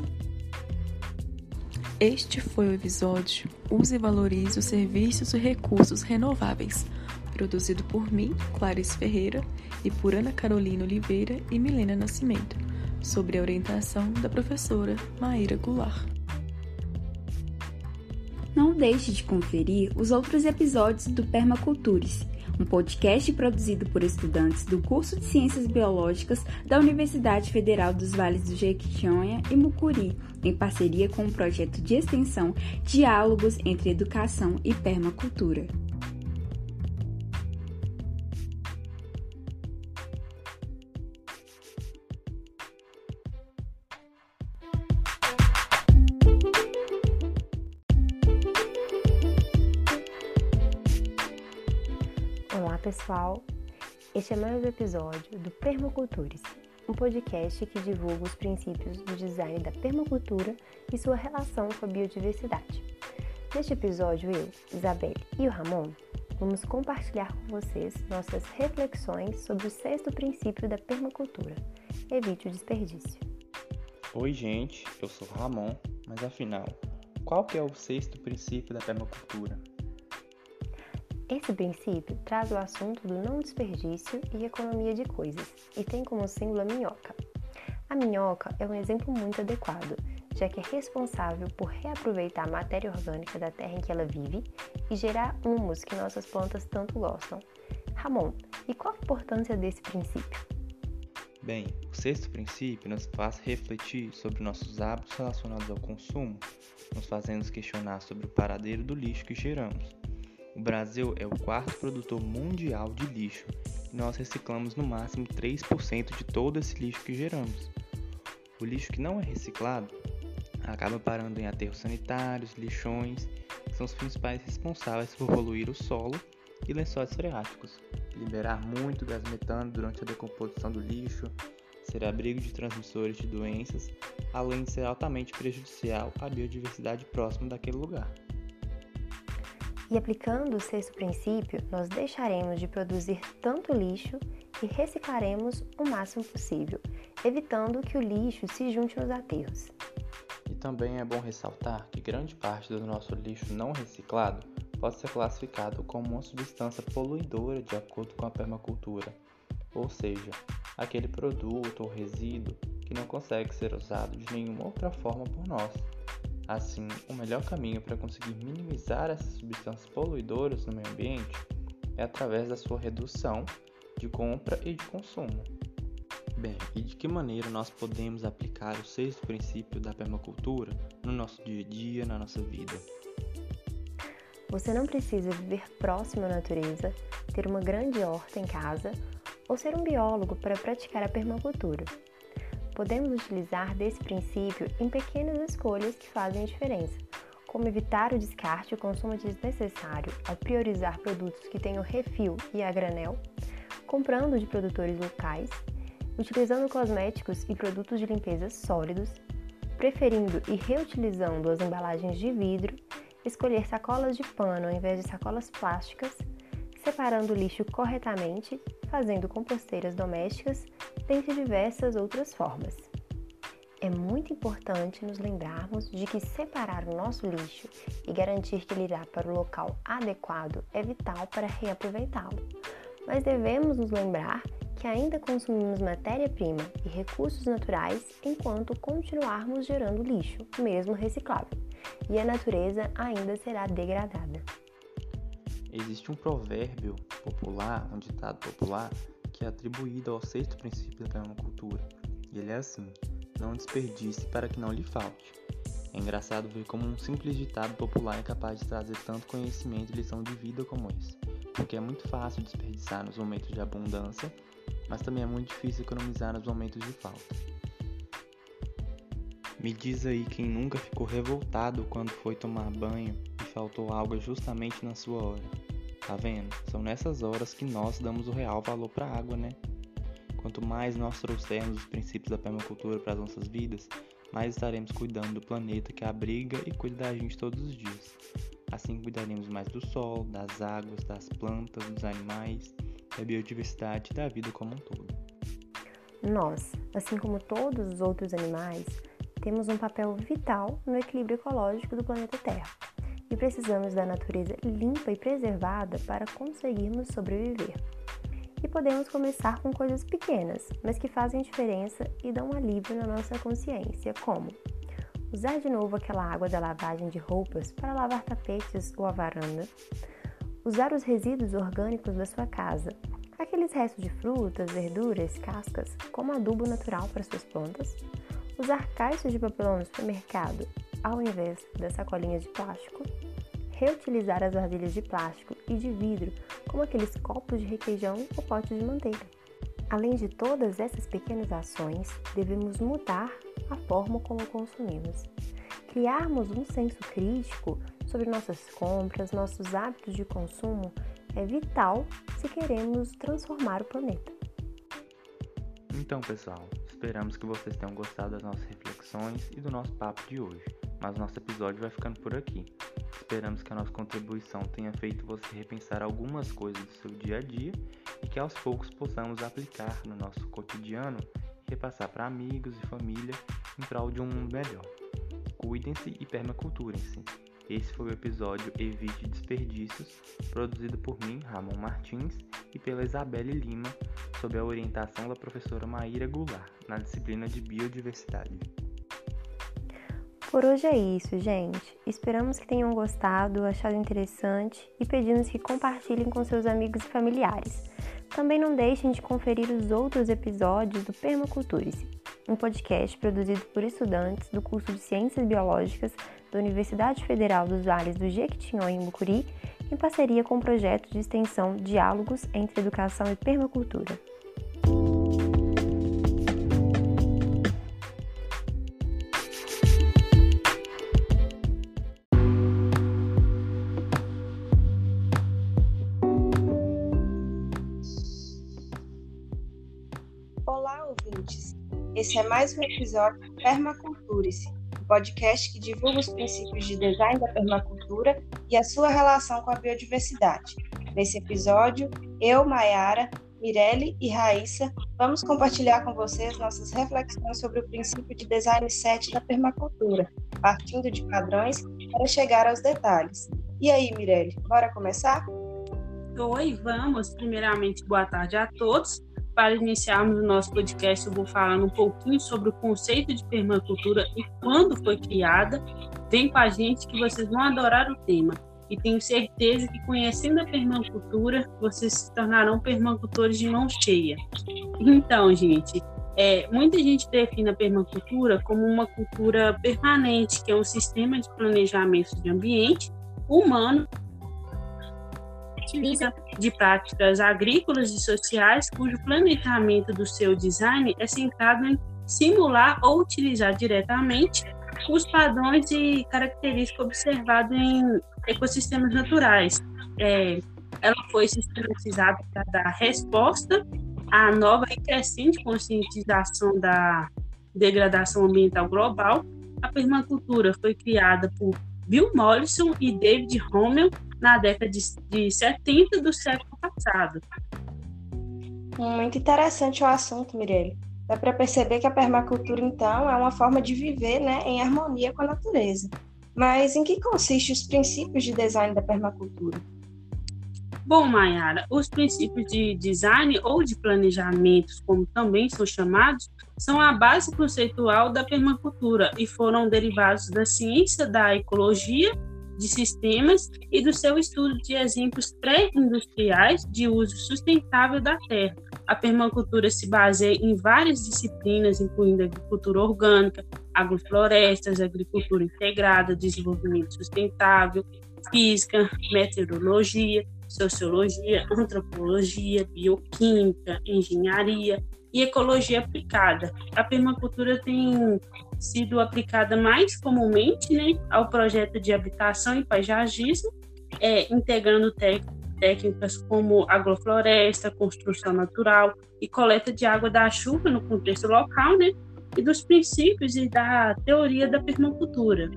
Este foi o episódio Use e valorize os serviços e recursos renováveis, produzido por mim, Clarice Ferreira, e por Ana Carolina Oliveira e Milena Nascimento, sobre a orientação da professora Maíra Goulart não deixe de conferir os outros episódios do Permacultures, um podcast produzido por estudantes do curso de Ciências Biológicas da Universidade Federal dos Vales do Jequitinhonha e Mucuri, em parceria com o projeto de extensão Diálogos entre Educação e Permacultura. Pessoal, este é mais um episódio do Permacultures, um podcast que divulga os princípios do design da permacultura e sua relação com a biodiversidade. Neste episódio, eu, Isabelle e o Ramon vamos compartilhar com vocês nossas reflexões sobre o sexto princípio da permacultura: evite o desperdício. Oi, gente, eu sou Ramon, mas afinal, qual que é o sexto princípio da permacultura? Esse princípio traz o assunto do não desperdício e economia de coisas e tem como símbolo a minhoca. A minhoca é um exemplo muito adequado, já que é responsável por reaproveitar a matéria orgânica da terra em que ela vive e gerar humus que nossas plantas tanto gostam. Ramon, e qual a importância desse princípio? Bem, o sexto princípio nos faz refletir sobre nossos hábitos relacionados ao consumo, nos fazendo questionar sobre o paradeiro do lixo que geramos. O Brasil é o quarto produtor mundial de lixo e nós reciclamos no máximo 3% de todo esse lixo que geramos. O lixo que não é reciclado acaba parando em aterros sanitários, lixões, que são os principais responsáveis por poluir o solo e lençóis freáticos, liberar muito gás metano durante a decomposição do lixo, ser abrigo de transmissores de doenças, além de ser altamente prejudicial à biodiversidade próxima daquele lugar. E aplicando o sexto princípio, nós deixaremos de produzir tanto lixo e reciclaremos o máximo possível, evitando que o lixo se junte nos aterros. E também é bom ressaltar que grande parte do nosso lixo não reciclado pode ser classificado como uma substância poluidora de acordo com a permacultura, ou seja, aquele produto ou resíduo que não consegue ser usado de nenhuma outra forma por nós. Assim, o melhor caminho para conseguir minimizar essas substâncias poluidoras no meio ambiente é através da sua redução de compra e de consumo. Bem, e de que maneira nós podemos aplicar o sexto princípio da permacultura no nosso dia a dia, na nossa vida? Você não precisa viver próximo à natureza, ter uma grande horta em casa ou ser um biólogo para praticar a permacultura. Podemos utilizar desse princípio em pequenas escolhas que fazem a diferença, como evitar o descarte e o consumo desnecessário ao priorizar produtos que tenham refil e a granel, comprando de produtores locais, utilizando cosméticos e produtos de limpeza sólidos, preferindo e reutilizando as embalagens de vidro, escolher sacolas de pano ao invés de sacolas plásticas, separando o lixo corretamente, fazendo composteiras domésticas, dentre diversas outras formas. É muito importante nos lembrarmos de que separar o nosso lixo e garantir que ele irá para o local adequado é vital para reaproveitá-lo. Mas devemos nos lembrar que ainda consumimos matéria-prima e recursos naturais enquanto continuarmos gerando lixo, mesmo reciclável, e a natureza ainda será degradada. Existe um provérbio popular, um ditado popular, que é atribuído ao sexto princípio da permacultura, e ele é assim: não desperdice para que não lhe falte. É engraçado ver como um simples ditado popular é capaz de trazer tanto conhecimento e lição de vida como esse, porque é muito fácil desperdiçar nos momentos de abundância mas também é muito difícil economizar nos momentos de falta. Me diz aí quem nunca ficou revoltado quando foi tomar banho e faltou água justamente na sua hora. Tá vendo? São nessas horas que nós damos o real valor para a água, né? Quanto mais nós trouxermos os princípios da permacultura para as nossas vidas, mais estaremos cuidando do planeta que abriga e cuida da gente todos os dias. Assim cuidaremos mais do sol, das águas, das plantas, dos animais da biodiversidade da vida como um todo. Nós, assim como todos os outros animais, temos um papel vital no equilíbrio ecológico do planeta Terra e precisamos da natureza limpa e preservada para conseguirmos sobreviver. E podemos começar com coisas pequenas, mas que fazem diferença e dão alívio na nossa consciência, como usar de novo aquela água da lavagem de roupas para lavar tapetes ou a varanda, usar os resíduos orgânicos da sua casa, aqueles restos de frutas, verduras, cascas, como adubo natural para suas plantas, usar caixas de papelão no supermercado ao invés das sacolinhas de plástico, reutilizar as vasilhas de plástico e de vidro, como aqueles copos de requeijão ou potes de manteiga. Além de todas essas pequenas ações, devemos mudar a forma como consumimos. Criarmos um senso crítico sobre nossas compras, nossos hábitos de consumo é vital se queremos transformar o planeta. Então, pessoal, esperamos que vocês tenham gostado das nossas reflexões e do nosso papo de hoje, mas nosso episódio vai ficando por aqui. Esperamos que a nossa contribuição tenha feito você repensar algumas coisas do seu dia a dia e que aos poucos possamos aplicar no nosso cotidiano e repassar para amigos e família em prol de um mundo melhor. Cuidem-se e permaculturem-se. Esse foi o episódio Evite Desperdícios, produzido por mim, Ramon Martins, e pela Isabelle Lima, sob a orientação da professora Maíra Goulart, na disciplina de Biodiversidade. Por hoje é isso, gente. Esperamos que tenham gostado, achado interessante e pedimos que compartilhem com seus amigos e familiares. Também não deixem de conferir os outros episódios do Permaculturice, um podcast produzido por estudantes do curso de Ciências Biológicas da Universidade Federal dos Vales do Jequitinhonha e Mucuri, em parceria com o projeto de extensão Diálogos entre Educação e Permacultura. É mais um episódio do Permaculturice, um podcast que divulga os princípios de design da permacultura e a sua relação com a biodiversidade. Nesse episódio, eu, Maiara, Mirelle e Raíssa vamos compartilhar com vocês nossas reflexões sobre o princípio de design 7 da permacultura, partindo de padrões para chegar aos detalhes. E aí, Mirelle, bora começar? Oi, vamos. Primeiramente, boa tarde a todos. Para iniciarmos o nosso podcast, eu vou falar um pouquinho sobre o conceito de permacultura e quando foi criada. Vem com a gente que vocês vão adorar o tema. E tenho certeza que conhecendo a permacultura, vocês se tornarão permacultores de mão cheia. Então, gente, é, muita gente define a permacultura como uma cultura permanente, que é um sistema de planejamento de ambiente humano utiliza de práticas agrícolas e sociais cujo planejamento do seu design é centrado em simular ou utilizar diretamente os padrões e características observados em ecossistemas naturais. É, ela foi sistematizada para dar resposta à nova e crescente conscientização da degradação ambiental global. A permacultura foi criada por Bill Mollison e David Rommel na década de, de 70 do século passado. Muito interessante o assunto, Mirelle. Dá para perceber que a permacultura, então, é uma forma de viver né, em harmonia com a natureza. Mas em que consistem os princípios de design da permacultura? Bom, Mayara, os princípios de design ou de planejamento, como também são chamados, são a base conceitual da permacultura e foram derivados da ciência da ecologia de sistemas e do seu estudo de exemplos pré-industriais de uso sustentável da terra. A permacultura se baseia em várias disciplinas, incluindo agricultura orgânica, agroflorestas, agricultura integrada, desenvolvimento sustentável, física, meteorologia, sociologia, antropologia, bioquímica, engenharia e ecologia aplicada. A permacultura tem sido aplicada mais comumente né, ao projeto de habitação e paisagismo, é, integrando técnicas como agrofloresta, construção natural e coleta de água da chuva no contexto local, né, e dos princípios e da teoria da permacultura.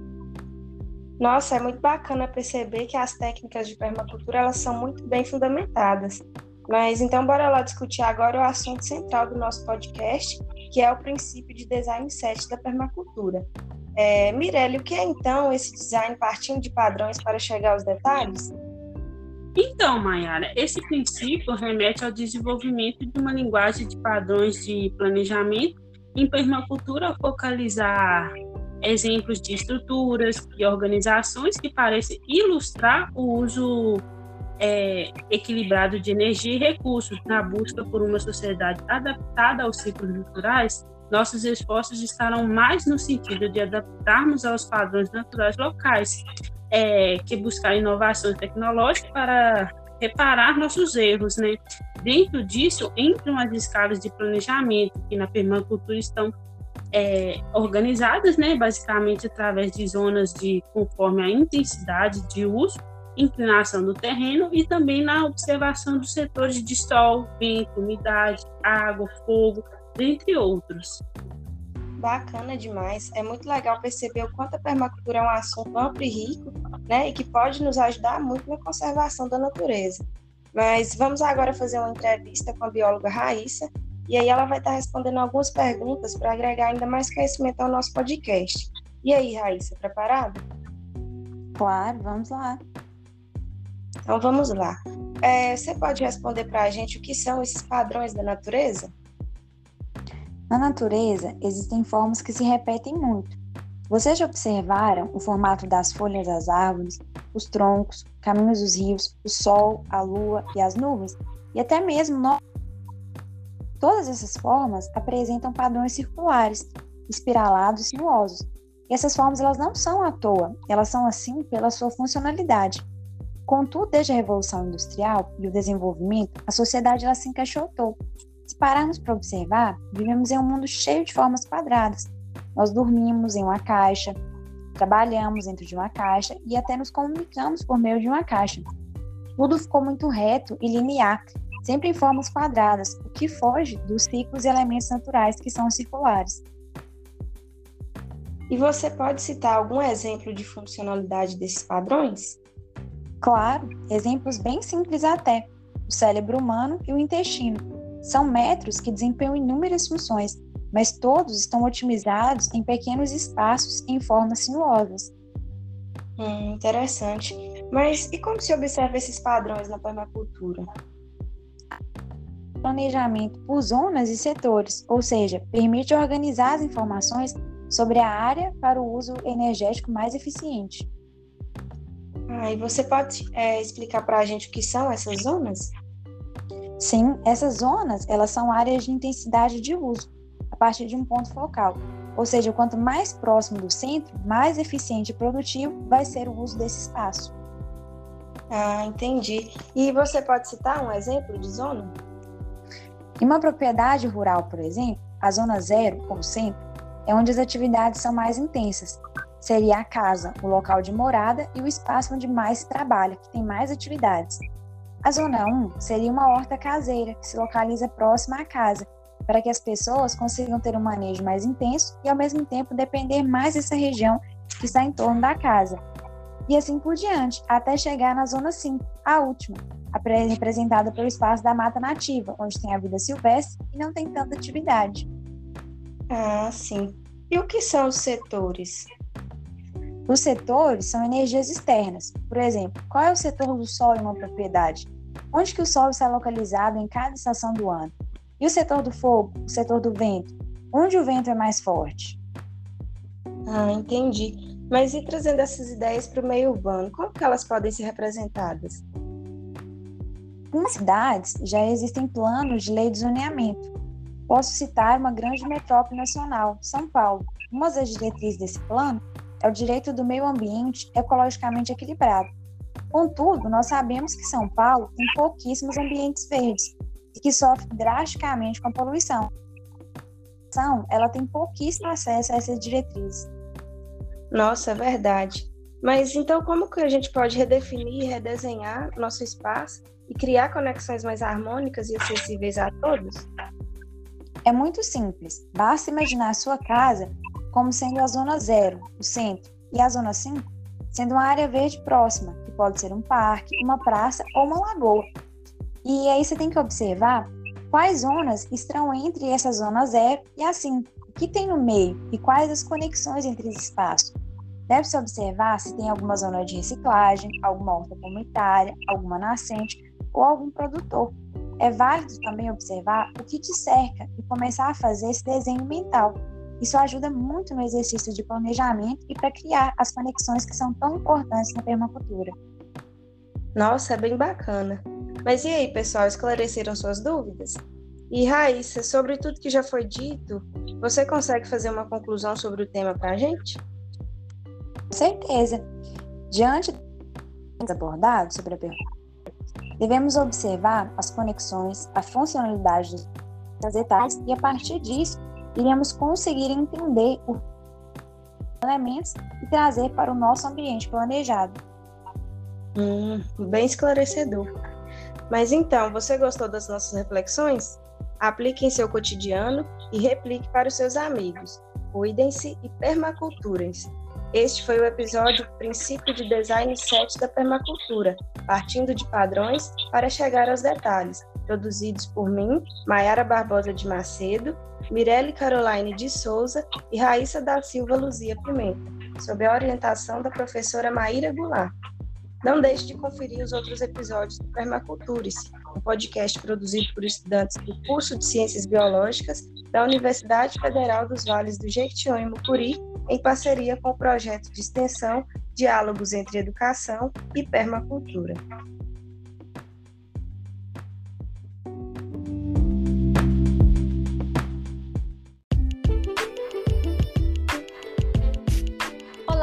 Nossa, é muito bacana perceber que as técnicas de permacultura elas são muito bem fundamentadas. Mas então bora lá discutir agora o assunto central do nosso podcast, que é o princípio de design 7 da permacultura. É, Mirelle, o que é então esse design partindo de padrões para chegar aos detalhes? Então, Mayara, esse princípio remete ao desenvolvimento de uma linguagem de padrões de planejamento em permacultura focalizar exemplos de estruturas e organizações que parecem ilustrar o uso é, equilibrado de energia e recursos na busca por uma sociedade adaptada aos ciclos naturais, nossos esforços estarão mais no sentido de adaptarmos aos padrões naturais locais, é, que buscar inovações tecnológicas para reparar nossos erros, né? Dentro disso, entram as escalas de planejamento, que na permacultura estão é, organizadas, né, basicamente através de zonas de conforme a intensidade de uso inclinação do terreno e também na observação dos setores de sol, vento, umidade, água, fogo, dentre outros. Bacana demais. É muito legal perceber o quanto a permacultura é um assunto amplo e rico né, e que pode nos ajudar muito na conservação da natureza. Mas vamos agora fazer uma entrevista com a bióloga Raíssa, e aí ela vai estar respondendo algumas perguntas para agregar ainda mais conhecimento ao nosso podcast. E aí, Raíssa, preparada? Claro, vamos lá. Então vamos lá. É, você pode responder para a gente o que são esses padrões da natureza? Na natureza, existem formas que se repetem muito. Vocês já observaram o formato das folhas das árvores, os troncos, caminhos dos rios, o sol, a lua e as nuvens? E até mesmo nós. Todas essas formas apresentam padrões circulares, espiralados e sinuosos. E essas formas elas não são à toa, elas são assim pela sua funcionalidade. Contudo, desde a Revolução Industrial e o desenvolvimento, a sociedade ela se encaixotou se pararmos para observar, vivemos em um mundo cheio de formas quadradas. Nós dormimos em uma caixa, trabalhamos dentro de uma caixa e até nos comunicamos por meio de uma caixa. Tudo ficou muito reto e linear, sempre em formas quadradas, o que foge dos ciclos e elementos naturais que são circulares. E você pode citar algum exemplo de funcionalidade desses padrões? Claro, exemplos bem simples até: o cérebro humano e o intestino. São metros que desempenham inúmeras funções, mas todos estão otimizados em pequenos espaços em formas sinuosas. Hum, interessante. Mas e como se observa esses padrões na permacultura? Planejamento por zonas e setores, ou seja, permite organizar as informações sobre a área para o uso energético mais eficiente. Ah, e você pode é, explicar para a gente o que são essas zonas? Sim, essas zonas, elas são áreas de intensidade de uso, a partir de um ponto focal. Ou seja, quanto mais próximo do centro, mais eficiente e produtivo vai ser o uso desse espaço. Ah, entendi. E você pode citar um exemplo de zona? Em uma propriedade rural, por exemplo, a zona zero, ou centro, é onde as atividades são mais intensas. Seria a casa, o local de morada e o espaço onde mais se trabalha, que tem mais atividades. A zona 1 seria uma horta caseira que se localiza próxima à casa, para que as pessoas consigam ter um manejo mais intenso e, ao mesmo tempo, depender mais dessa região que está em torno da casa. E assim por diante, até chegar na zona 5, a última, representada pelo espaço da mata nativa, onde tem a vida silvestre e não tem tanta atividade. Ah, sim. E o que são os setores? Os setores são energias externas. Por exemplo, qual é o setor do Sol em uma propriedade? Onde que o Sol está localizado em cada estação do ano? E o setor do fogo, o setor do vento? Onde o vento é mais forte? Ah, entendi. Mas e trazendo essas ideias para o meio urbano, como que elas podem ser representadas? Nas cidades já existem planos de lei de zoneamento. Posso citar uma grande metrópole nacional, São Paulo. Uma das diretrizes desse plano é o direito do meio ambiente ecologicamente equilibrado. Contudo, nós sabemos que São Paulo tem pouquíssimos ambientes verdes e que sofre drasticamente com a poluição. Ela tem pouquíssimo acesso a essas diretrizes. Nossa, é verdade. Mas então como que a gente pode redefinir e redesenhar nosso espaço e criar conexões mais harmônicas e acessíveis a todos? É muito simples. Basta imaginar a sua casa como sendo a zona zero, o centro, e a zona 5 sendo uma área verde próxima, que pode ser um parque, uma praça ou uma lagoa. E aí você tem que observar quais zonas estão entre essa zona zero e assim, o que tem no meio e quais as conexões entre esse espaço. Deve-se observar se tem alguma zona de reciclagem, alguma horta comunitária, alguma nascente ou algum produtor. É válido também observar o que te cerca e começar a fazer esse desenho mental isso ajuda muito no exercício de planejamento e para criar as conexões que são tão importantes na permacultura. Nossa, é bem bacana. Mas e aí, pessoal, esclareceram suas dúvidas? E Raíssa, sobre tudo que já foi dito, você consegue fazer uma conclusão sobre o tema para a gente? Com certeza. Diante dos abordados sobre a permacultura, devemos observar as conexões, a funcionalidade das etapas e, a partir disso, iremos conseguir entender os elementos e trazer para o nosso ambiente planejado. Hum, bem esclarecedor. Mas então, você gostou das nossas reflexões? Aplique em seu cotidiano e replique para os seus amigos. Cuidem-se e permaculturem-se. Este foi o episódio Princípio de Design 7 da Permacultura, partindo de padrões para chegar aos detalhes, produzidos por mim, Maiara Barbosa de Macedo, Mirelle Caroline de Souza e Raíssa da Silva Luzia Pimenta, sob a orientação da professora Maíra Goulart. Não deixe de conferir os outros episódios do Permaculturice, um podcast produzido por estudantes do curso de Ciências Biológicas da Universidade Federal dos Vales do Jequitinhonha e Mucuri, em parceria com o projeto de extensão Diálogos entre Educação e Permacultura.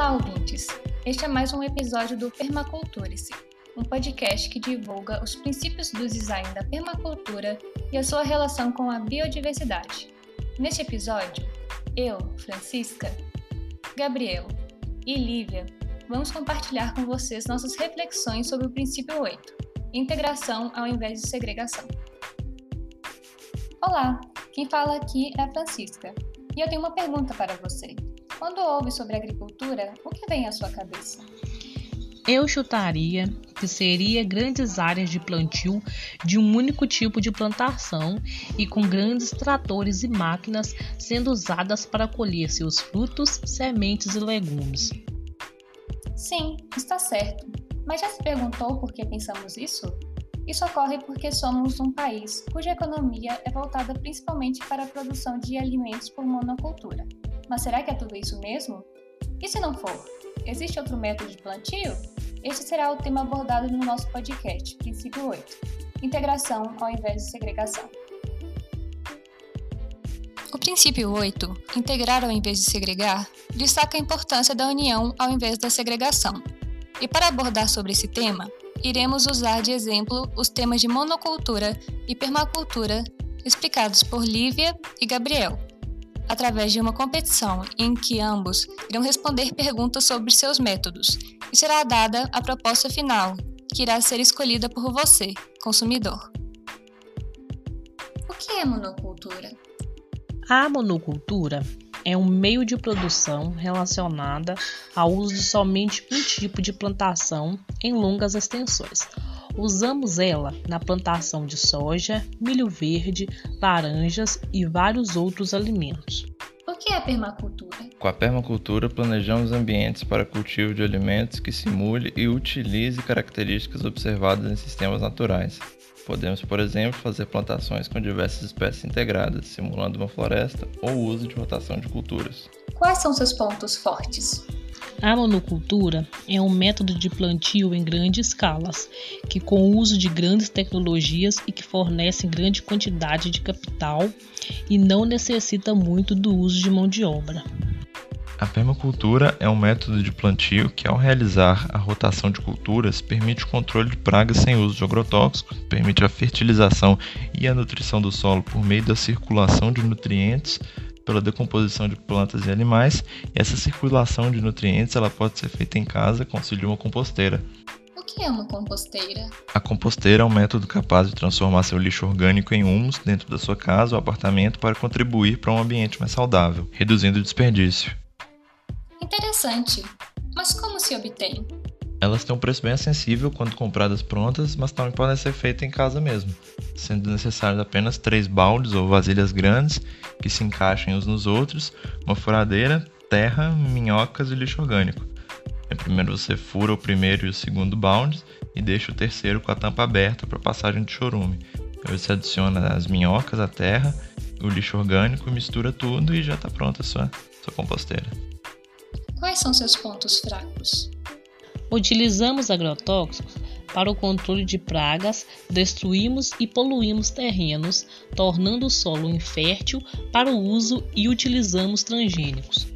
Olá, ouvintes! Este é mais um episódio do Permaculture-se, um podcast que divulga os princípios do design da permacultura e a sua relação com a biodiversidade. Neste episódio, eu, Francisca, Gabriel e Lívia vamos compartilhar com vocês nossas reflexões sobre o princípio 8, integração ao invés de segregação. Olá, quem fala aqui é a Francisca e eu tenho uma pergunta para você. Quando ouve sobre agricultura, o que vem à sua cabeça? Eu chutaria que seria grandes áreas de plantio de um único tipo de plantação e com grandes tratores e máquinas sendo usadas para colher seus frutos, sementes e legumes. Sim, está certo. Mas já se perguntou por que pensamos isso? Isso ocorre porque somos um país cuja economia é voltada principalmente para a produção de alimentos por monocultura. Mas será que é tudo isso mesmo? E se não for? Existe outro método de plantio? Este será o tema abordado no nosso podcast, princípio 8: integração ao invés de segregação. O princípio 8, integrar ao invés de segregar, destaca a importância da união ao invés da segregação. E para abordar sobre esse tema, iremos usar de exemplo os temas de monocultura e permacultura explicados por Lívia e Gabriel, através de uma competição em que ambos irão responder perguntas sobre seus métodos e será dada a proposta final, que irá ser escolhida por você, consumidor. O que é monocultura? A monocultura é um meio de produção relacionada ao uso de somente um tipo de plantação em longas extensões. Usamos ela na plantação de soja, milho verde, laranjas e vários outros alimentos. O que é permacultura? Com a permacultura, planejamos ambientes para cultivo de alimentos que simule e utilize características observadas em sistemas naturais. Podemos, por exemplo, fazer plantações com diversas espécies integradas, simulando uma floresta, ou o uso de rotação de culturas. Quais são seus pontos fortes? A monocultura é um método de plantio em grandes escalas, que com o uso de grandes tecnologias e que fornece grande quantidade de capital e não necessita muito do uso de mão de obra. A permacultura é um método de plantio que, ao realizar a rotação de culturas, permite o controle de pragas sem uso de agrotóxicos, permite a fertilização e a nutrição do solo por meio da circulação de nutrientes pela decomposição de plantas e animais, e essa circulação de nutrientes ela pode ser feita em casa com auxílio de uma composteira. O que é uma composteira? A composteira é um método capaz de transformar seu lixo orgânico em humus dentro da sua casa ou apartamento para contribuir para um ambiente mais saudável, reduzindo o desperdício. Interessante. Mas como se obtém? Elas têm um preço bem acessível quando compradas prontas, mas também podem ser feitas em casa mesmo, sendo necessários apenas três baldes ou vasilhas grandes que se encaixem uns nos outros, uma furadeira, terra, minhocas e lixo orgânico. Primeiro você fura o primeiro e o segundo balde e deixa o terceiro com a tampa aberta para passagem de chorume. Aí você adiciona as minhocas, a terra, o lixo orgânico, mistura tudo e já está pronta a sua, sua composteira. Quais são seus pontos fracos? Utilizamos agrotóxicos para o controle de pragas, destruímos e poluímos terrenos, tornando o solo infértil para o uso e utilizamos transgênicos.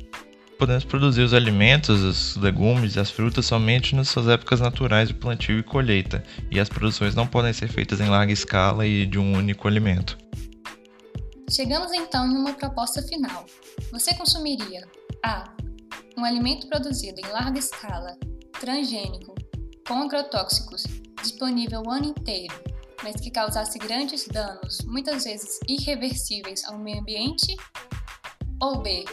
Podemos produzir os alimentos, os legumes e as frutas somente nas suas épocas naturais de plantio e colheita, e as produções não podem ser feitas em larga escala e de um único alimento. Chegamos então em uma proposta final. Você consumiria A um alimento produzido em larga escala, transgênico, com agrotóxicos, disponível o ano inteiro, mas que causasse grandes danos, muitas vezes irreversíveis, ao meio ambiente? Ou B.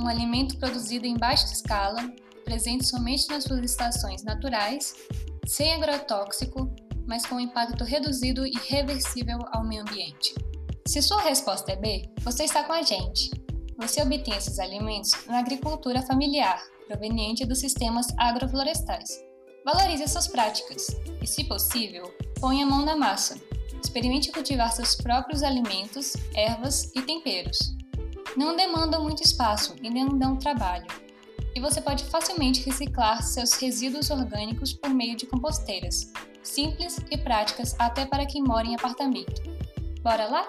Um alimento produzido em baixa escala, presente somente nas suas estações naturais, sem agrotóxico, mas com impacto reduzido e reversível ao meio ambiente. Se sua resposta é B, você está com a gente. Você obtém esses alimentos na agricultura familiar, proveniente dos sistemas agroflorestais. Valorize essas práticas e, se possível, ponha a mão na massa. Experimente cultivar seus próprios alimentos, ervas e temperos. Não demandam muito espaço e nem dão trabalho. E você pode facilmente reciclar seus resíduos orgânicos por meio de composteiras, simples e práticas até para quem mora em apartamento. Bora lá?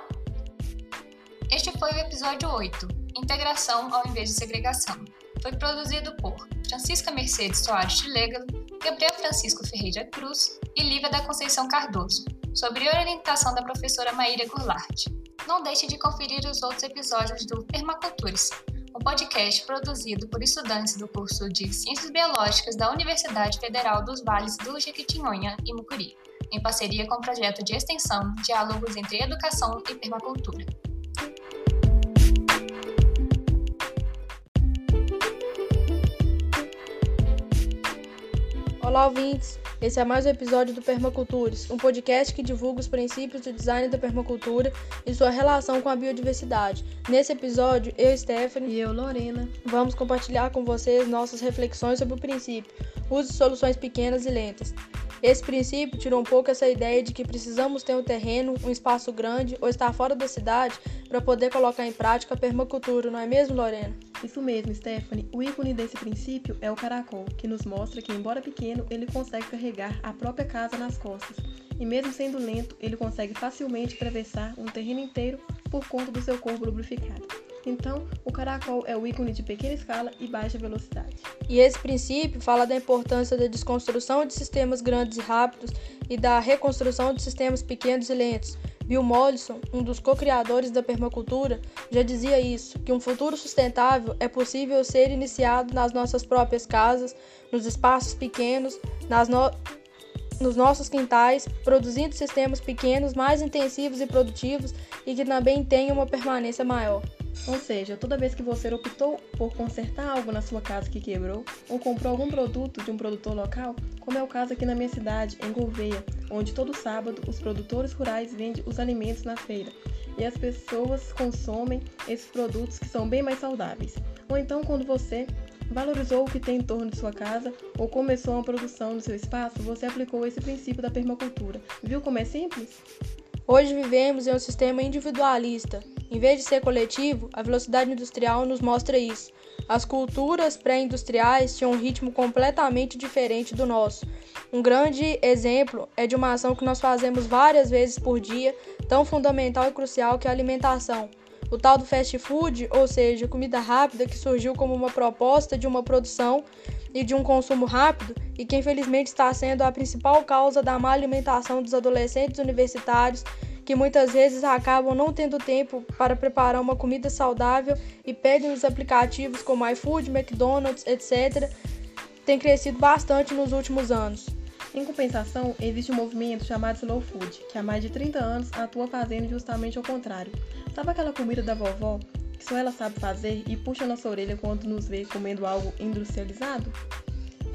Este foi o episódio 8 Integração ao invés de segregação. Foi produzido por Francisca Mercedes Soares de Lega, Gabriel Francisco Ferreira Cruz e Lívia da Conceição Cardoso, sob orientação da professora Maíra Goulart. Não deixe de conferir os outros episódios do Permacultures, um podcast produzido por estudantes do curso de Ciências Biológicas da Universidade Federal dos Vales do Jequitinhonha e Mucuri, em parceria com o projeto de extensão Diálogos entre Educação e Permacultura. Olá, ouvintes! Esse é mais um episódio do Permacultures, um podcast que divulga os princípios do design da permacultura e sua relação com a biodiversidade. Nesse episódio, eu, Stephanie, e eu, Lorena, vamos compartilhar com vocês nossas reflexões sobre o princípio. Use soluções pequenas e lentas. Esse princípio tirou um pouco essa ideia de que precisamos ter um terreno, um espaço grande ou estar fora da cidade para poder colocar em prática a permacultura, não é mesmo, Lorena? Isso mesmo, Stephanie. O ícone desse princípio é o caracol, que nos mostra que, embora pequeno, ele consegue carregar a própria casa nas costas. E mesmo sendo lento, ele consegue facilmente atravessar um terreno inteiro por conta do seu corpo lubrificado. Então, o caracol é o ícone de pequena escala e baixa velocidade. E esse princípio fala da importância da desconstrução de sistemas grandes e rápidos e da reconstrução de sistemas pequenos e lentos. Bill Mollison, um dos co-criadores da permacultura, já dizia isso, que um futuro sustentável é possível ser iniciado nas nossas próprias casas, nos espaços pequenos, no... nos nossos quintais, produzindo sistemas pequenos mais intensivos e produtivos e que também tenham uma permanência maior. Ou seja, toda vez que você optou por consertar algo na sua casa que quebrou, ou comprou algum produto de um produtor local, como é o caso aqui na minha cidade, em Gouveia, onde todo sábado os produtores rurais vendem os alimentos na feira e as pessoas consomem esses produtos que são bem mais saudáveis. Ou então, quando você valorizou o que tem em torno de sua casa ou começou uma produção no seu espaço, você aplicou esse princípio da permacultura. Viu como é simples? Hoje vivemos em um sistema individualista. Em vez de ser coletivo, a velocidade industrial nos mostra isso. As culturas pré-industriais tinham um ritmo completamente diferente do nosso. Um grande exemplo é de uma ação que nós fazemos várias vezes por dia, tão fundamental e crucial que é a alimentação. O tal do fast food, ou seja, comida rápida, que surgiu como uma proposta de uma produção e de um consumo rápido e que infelizmente está sendo a principal causa da má alimentação dos adolescentes universitários que muitas vezes acabam não tendo tempo para preparar uma comida saudável e pedem os aplicativos como iFood, McDonald's, etc., tem crescido bastante nos últimos anos. Em compensação, existe um movimento chamado Slow Food, que há mais de 30 anos atua fazendo justamente o contrário. Sabe aquela comida da vovó que só ela sabe fazer e puxa nossa orelha quando nos vê comendo algo industrializado?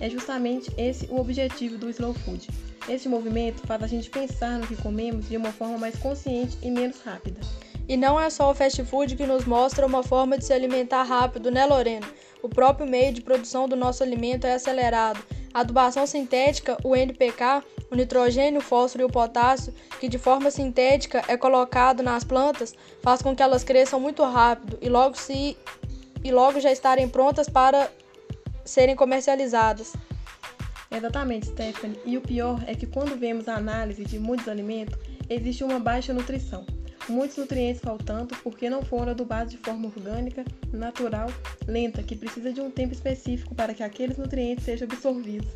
É justamente esse o objetivo do Slow Food. Este movimento faz a gente pensar no que comemos de uma forma mais consciente e menos rápida. E não é só o fast food que nos mostra uma forma de se alimentar rápido, né, Lorena? O próprio meio de produção do nosso alimento é acelerado. A adubação sintética, o NPK, o nitrogênio, o fósforo e o potássio, que de forma sintética é colocado nas plantas, faz com que elas cresçam muito rápido e logo se e logo já estarem prontas para serem comercializadas. Exatamente, Stephanie. E o pior é que quando vemos a análise de muitos alimentos, existe uma baixa nutrição. Muitos nutrientes faltando porque não foram adubados de forma orgânica, natural, lenta, que precisa de um tempo específico para que aqueles nutrientes sejam absorvidos.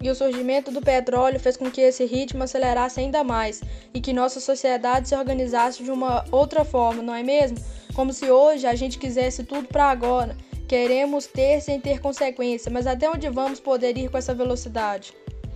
E o surgimento do petróleo fez com que esse ritmo acelerasse ainda mais e que nossa sociedade se organizasse de uma outra forma, não é mesmo? Como se hoje a gente quisesse tudo para agora. Queremos ter sem ter consequência, mas até onde vamos poder ir com essa velocidade?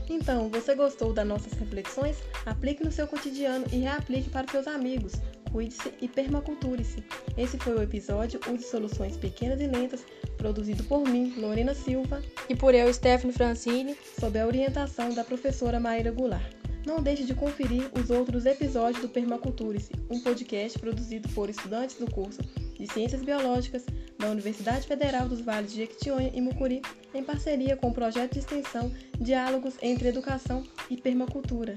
Então, você gostou das nossas reflexões? Aplique no seu cotidiano e reaplique para seus amigos. cuide-se e permaculture-se. Esse foi o episódio Use Soluções Pequenas e Lentas, produzido por mim, Lorena Silva, e por eu, Stephanie Francini, sob a orientação da professora Maíra Goulart. Não deixe de conferir os outros episódios do Permaculture-se, um podcast produzido por estudantes do curso de Ciências Biológicas da Universidade Federal dos Vales de Jequitinhonha e Mucuri, em parceria com o projeto de extensão Diálogos entre Educação e Permacultura.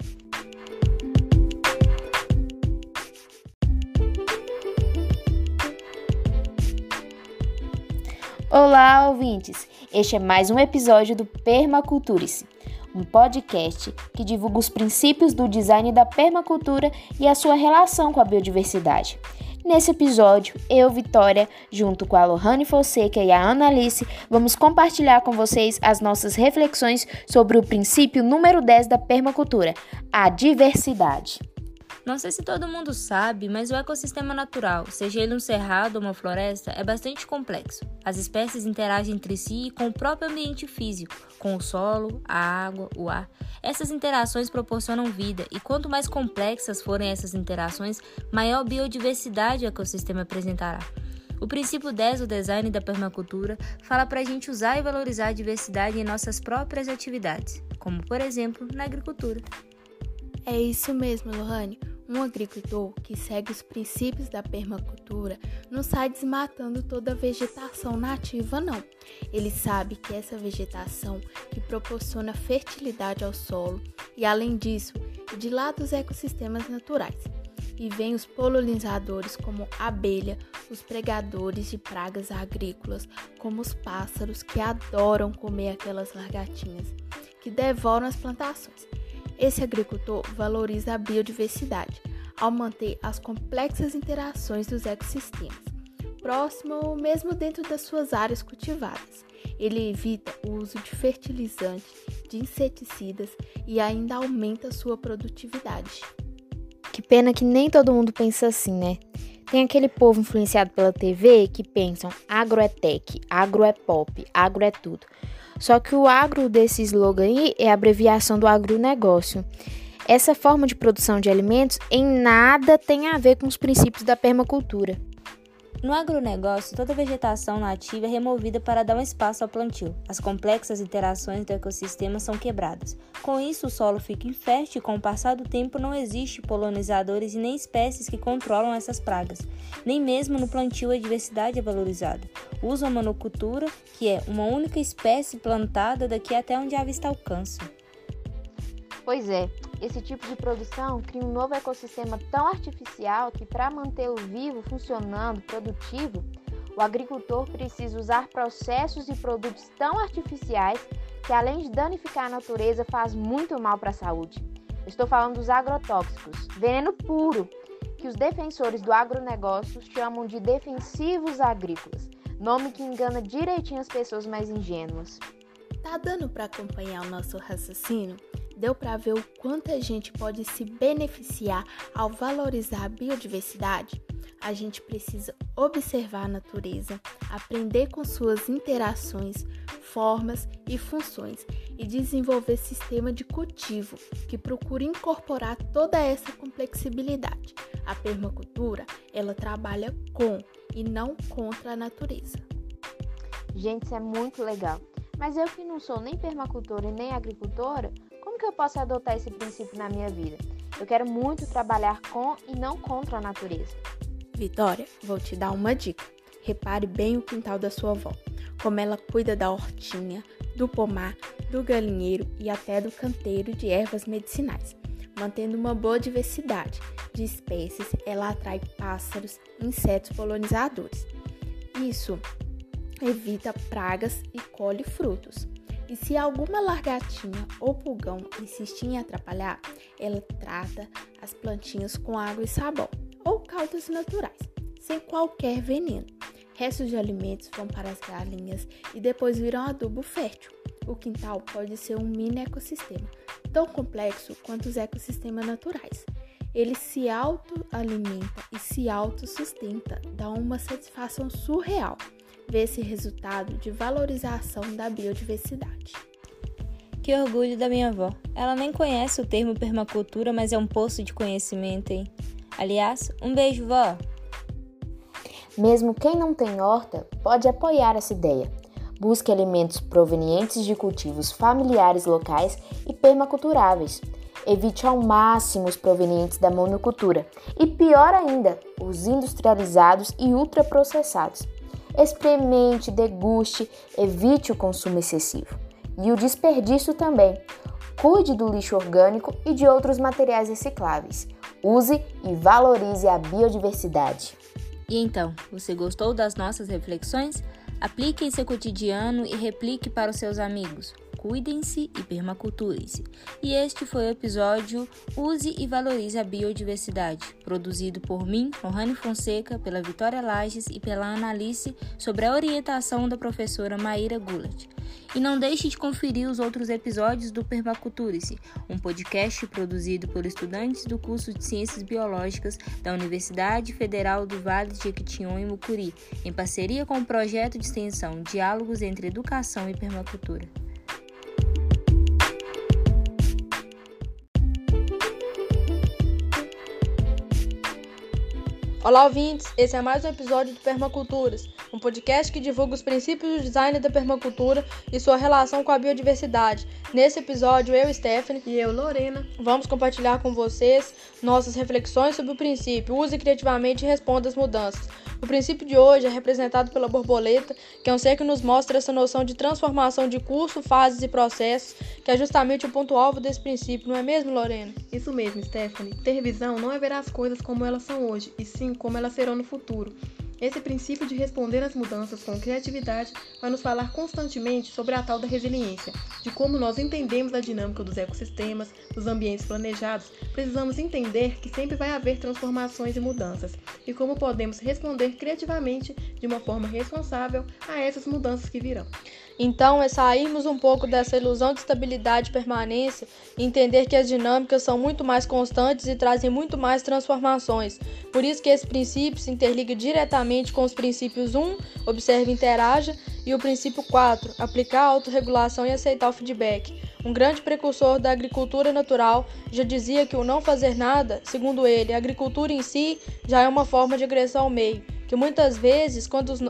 Olá, ouvintes! Este é mais um episódio do Permaculture-se, um podcast que divulga os princípios do design da permacultura e a sua relação com a biodiversidade. Nesse episódio, eu, Vitória, junto com a Lohane Fonseca e a Ana Alice, vamos compartilhar com vocês as nossas reflexões sobre o princípio número 10 da permacultura, a diversidade. Não sei se todo mundo sabe, mas o ecossistema natural, seja ele um cerrado ou uma floresta, é bastante complexo. As espécies interagem entre si e com o próprio ambiente físico, com o solo, a água, o ar. Essas interações proporcionam vida, e quanto mais complexas forem essas interações, maior biodiversidade o ecossistema apresentará. O princípio 10 do design da permacultura fala para a gente usar e valorizar a diversidade em nossas próprias atividades, como por exemplo na agricultura. É isso mesmo, Lohane. Um agricultor que segue os princípios da permacultura não sai desmatando toda a vegetação nativa, não. Ele sabe que essa vegetação que proporciona fertilidade ao solo e, além disso, de lá dos ecossistemas naturais. E vem os polinizadores como abelha, os pregadores de pragas agrícolas, como os pássaros que adoram comer aquelas largatinhas que devoram as plantações. Esse agricultor valoriza a biodiversidade ao manter as complexas interações dos ecossistemas, próximo ou mesmo dentro das suas áreas cultivadas. Ele evita o uso de fertilizantes, de inseticidas e ainda aumenta sua produtividade. Que pena que nem todo mundo pensa assim, né? Tem aquele povo influenciado pela TV que pensam agro é tech, agro é pop, agro é tudo. Só que o agro desse slogan aí é a abreviação do agronegócio. Essa forma de produção de alimentos em nada tem a ver com os princípios da permacultura. No agronegócio, toda vegetação nativa é removida para dar um espaço ao plantio. As complexas interações do ecossistema são quebradas. Com isso, o solo fica infértil e, com o passar do tempo, não existe polinizadores e nem espécies que controlam essas pragas. Nem mesmo no plantio a diversidade é valorizada. Usa a monocultura, que é uma única espécie plantada daqui até onde a vista alcança. Pois é, esse tipo de produção cria um novo ecossistema tão artificial que, para mantê-lo vivo, funcionando, produtivo, o agricultor precisa usar processos e produtos tão artificiais que, além de danificar a natureza, faz muito mal para a saúde. estou falando dos agrotóxicos, veneno puro, que os defensores do agronegócio chamam de defensivos agrícolas, nome que engana direitinho as pessoas mais ingênuas. Tá dando para acompanhar o nosso raciocínio? Deu para ver o quanto a gente pode se beneficiar ao valorizar a biodiversidade? A gente precisa observar a natureza, aprender com suas interações, formas e funções e desenvolver sistema de cultivo que procure incorporar toda essa complexibilidade. A permacultura, ela trabalha com e não contra a natureza. Gente, isso é muito legal. Mas eu que não sou nem permacultora e nem agricultora, que eu posso adotar esse princípio na minha vida? Eu quero muito trabalhar com e não contra a natureza. Vitória, vou te dar uma dica. Repare bem o quintal da sua avó, como ela cuida da hortinha, do pomar, do galinheiro e até do canteiro de ervas medicinais. Mantendo uma boa diversidade de espécies, ela atrai pássaros, insetos polinizadores. Isso evita pragas e colhe frutos. E se alguma largatinha ou pulgão insistir em atrapalhar, ela trata as plantinhas com água e sabão ou caldas naturais, sem qualquer veneno. Restos de alimentos vão para as galinhas e depois viram adubo fértil. O quintal pode ser um mini ecossistema, tão complexo quanto os ecossistemas naturais. Ele se autoalimenta e se autossustenta, dá uma satisfação surreal ver esse resultado de valorização da biodiversidade. Que orgulho da minha avó. Ela nem conhece o termo permacultura, mas é um poço de conhecimento, hein? Aliás, um beijo, vó! Mesmo quem não tem horta pode apoiar essa ideia. Busque alimentos provenientes de cultivos familiares locais e permaculturáveis. Evite ao máximo os provenientes da monocultura e, pior ainda, os industrializados e ultraprocessados. Experimente, deguste, evite o consumo excessivo. E o desperdício também. Cuide do lixo orgânico e de outros materiais recicláveis. Use e valorize a biodiversidade. E então, você gostou das nossas reflexões? Aplique em seu cotidiano e replique para os seus amigos cuidem-se e permaculturem-se. E este foi o episódio Use e Valorize a Biodiversidade, produzido por mim, Rohane Fonseca, pela Vitória Lages e pela Analice, sobre a orientação da professora Maíra Gulat. E não deixe de conferir os outros episódios do Permaculture-se, um podcast produzido por estudantes do curso de Ciências Biológicas da Universidade Federal do Vale de Jequitinhonha e Mucuri, em parceria com o projeto de extensão Diálogos entre Educação e Permacultura. Olá, ouvintes! Esse é mais um episódio do Permaculturas, um podcast que divulga os princípios do design da permacultura e sua relação com a biodiversidade. Nesse episódio, eu, Stephanie, e eu, Lorena, vamos compartilhar com vocês nossas reflexões sobre o princípio Use criativamente e responda às mudanças. O princípio de hoje é representado pela borboleta, que é um ser que nos mostra essa noção de transformação de curso, fases e processos, que é justamente o ponto-alvo desse princípio, não é mesmo, Lorena? Isso mesmo, Stephanie. Ter visão não é ver as coisas como elas são hoje, e sim como elas serão no futuro. Esse princípio de responder às mudanças com criatividade vai nos falar constantemente sobre a tal da resiliência, de como nós entendemos a dinâmica dos ecossistemas, dos ambientes planejados, precisamos entender que sempre vai haver transformações e mudanças, e como podemos responder criativamente, de uma forma responsável, a essas mudanças que virão. Então, é sairmos um pouco dessa ilusão de estabilidade e permanência e entender que as dinâmicas são muito mais constantes e trazem muito mais transformações. Por isso que esse princípio se interliga diretamente com os princípios 1, observe e interaja, e o princípio 4, aplicar a autorregulação e aceitar o feedback. Um grande precursor da agricultura natural já dizia que o não fazer nada, segundo ele, a agricultura em si já é uma forma de agressão ao meio, que muitas vezes, quando os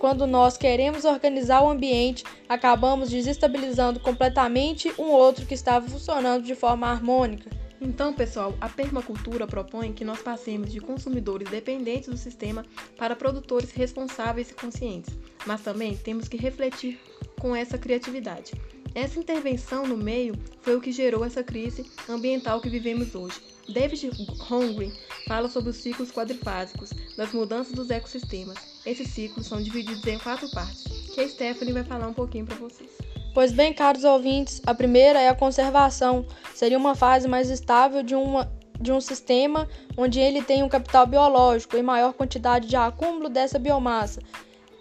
quando nós queremos organizar o ambiente, acabamos desestabilizando completamente um outro que estava funcionando de forma harmônica. Então, pessoal, a permacultura propõe que nós passemos de consumidores dependentes do sistema para produtores responsáveis e conscientes, mas também temos que refletir com essa criatividade. Essa intervenção no meio foi o que gerou essa crise ambiental que vivemos hoje. David Hongren fala sobre os ciclos quadrifásicos das mudanças dos ecossistemas. Esses ciclos são divididos em quatro partes, que a Stephanie vai falar um pouquinho para vocês. Pois bem, caros ouvintes, a primeira é a conservação. Seria uma fase mais estável de uma de um sistema onde ele tem um capital biológico e maior quantidade de acúmulo dessa biomassa,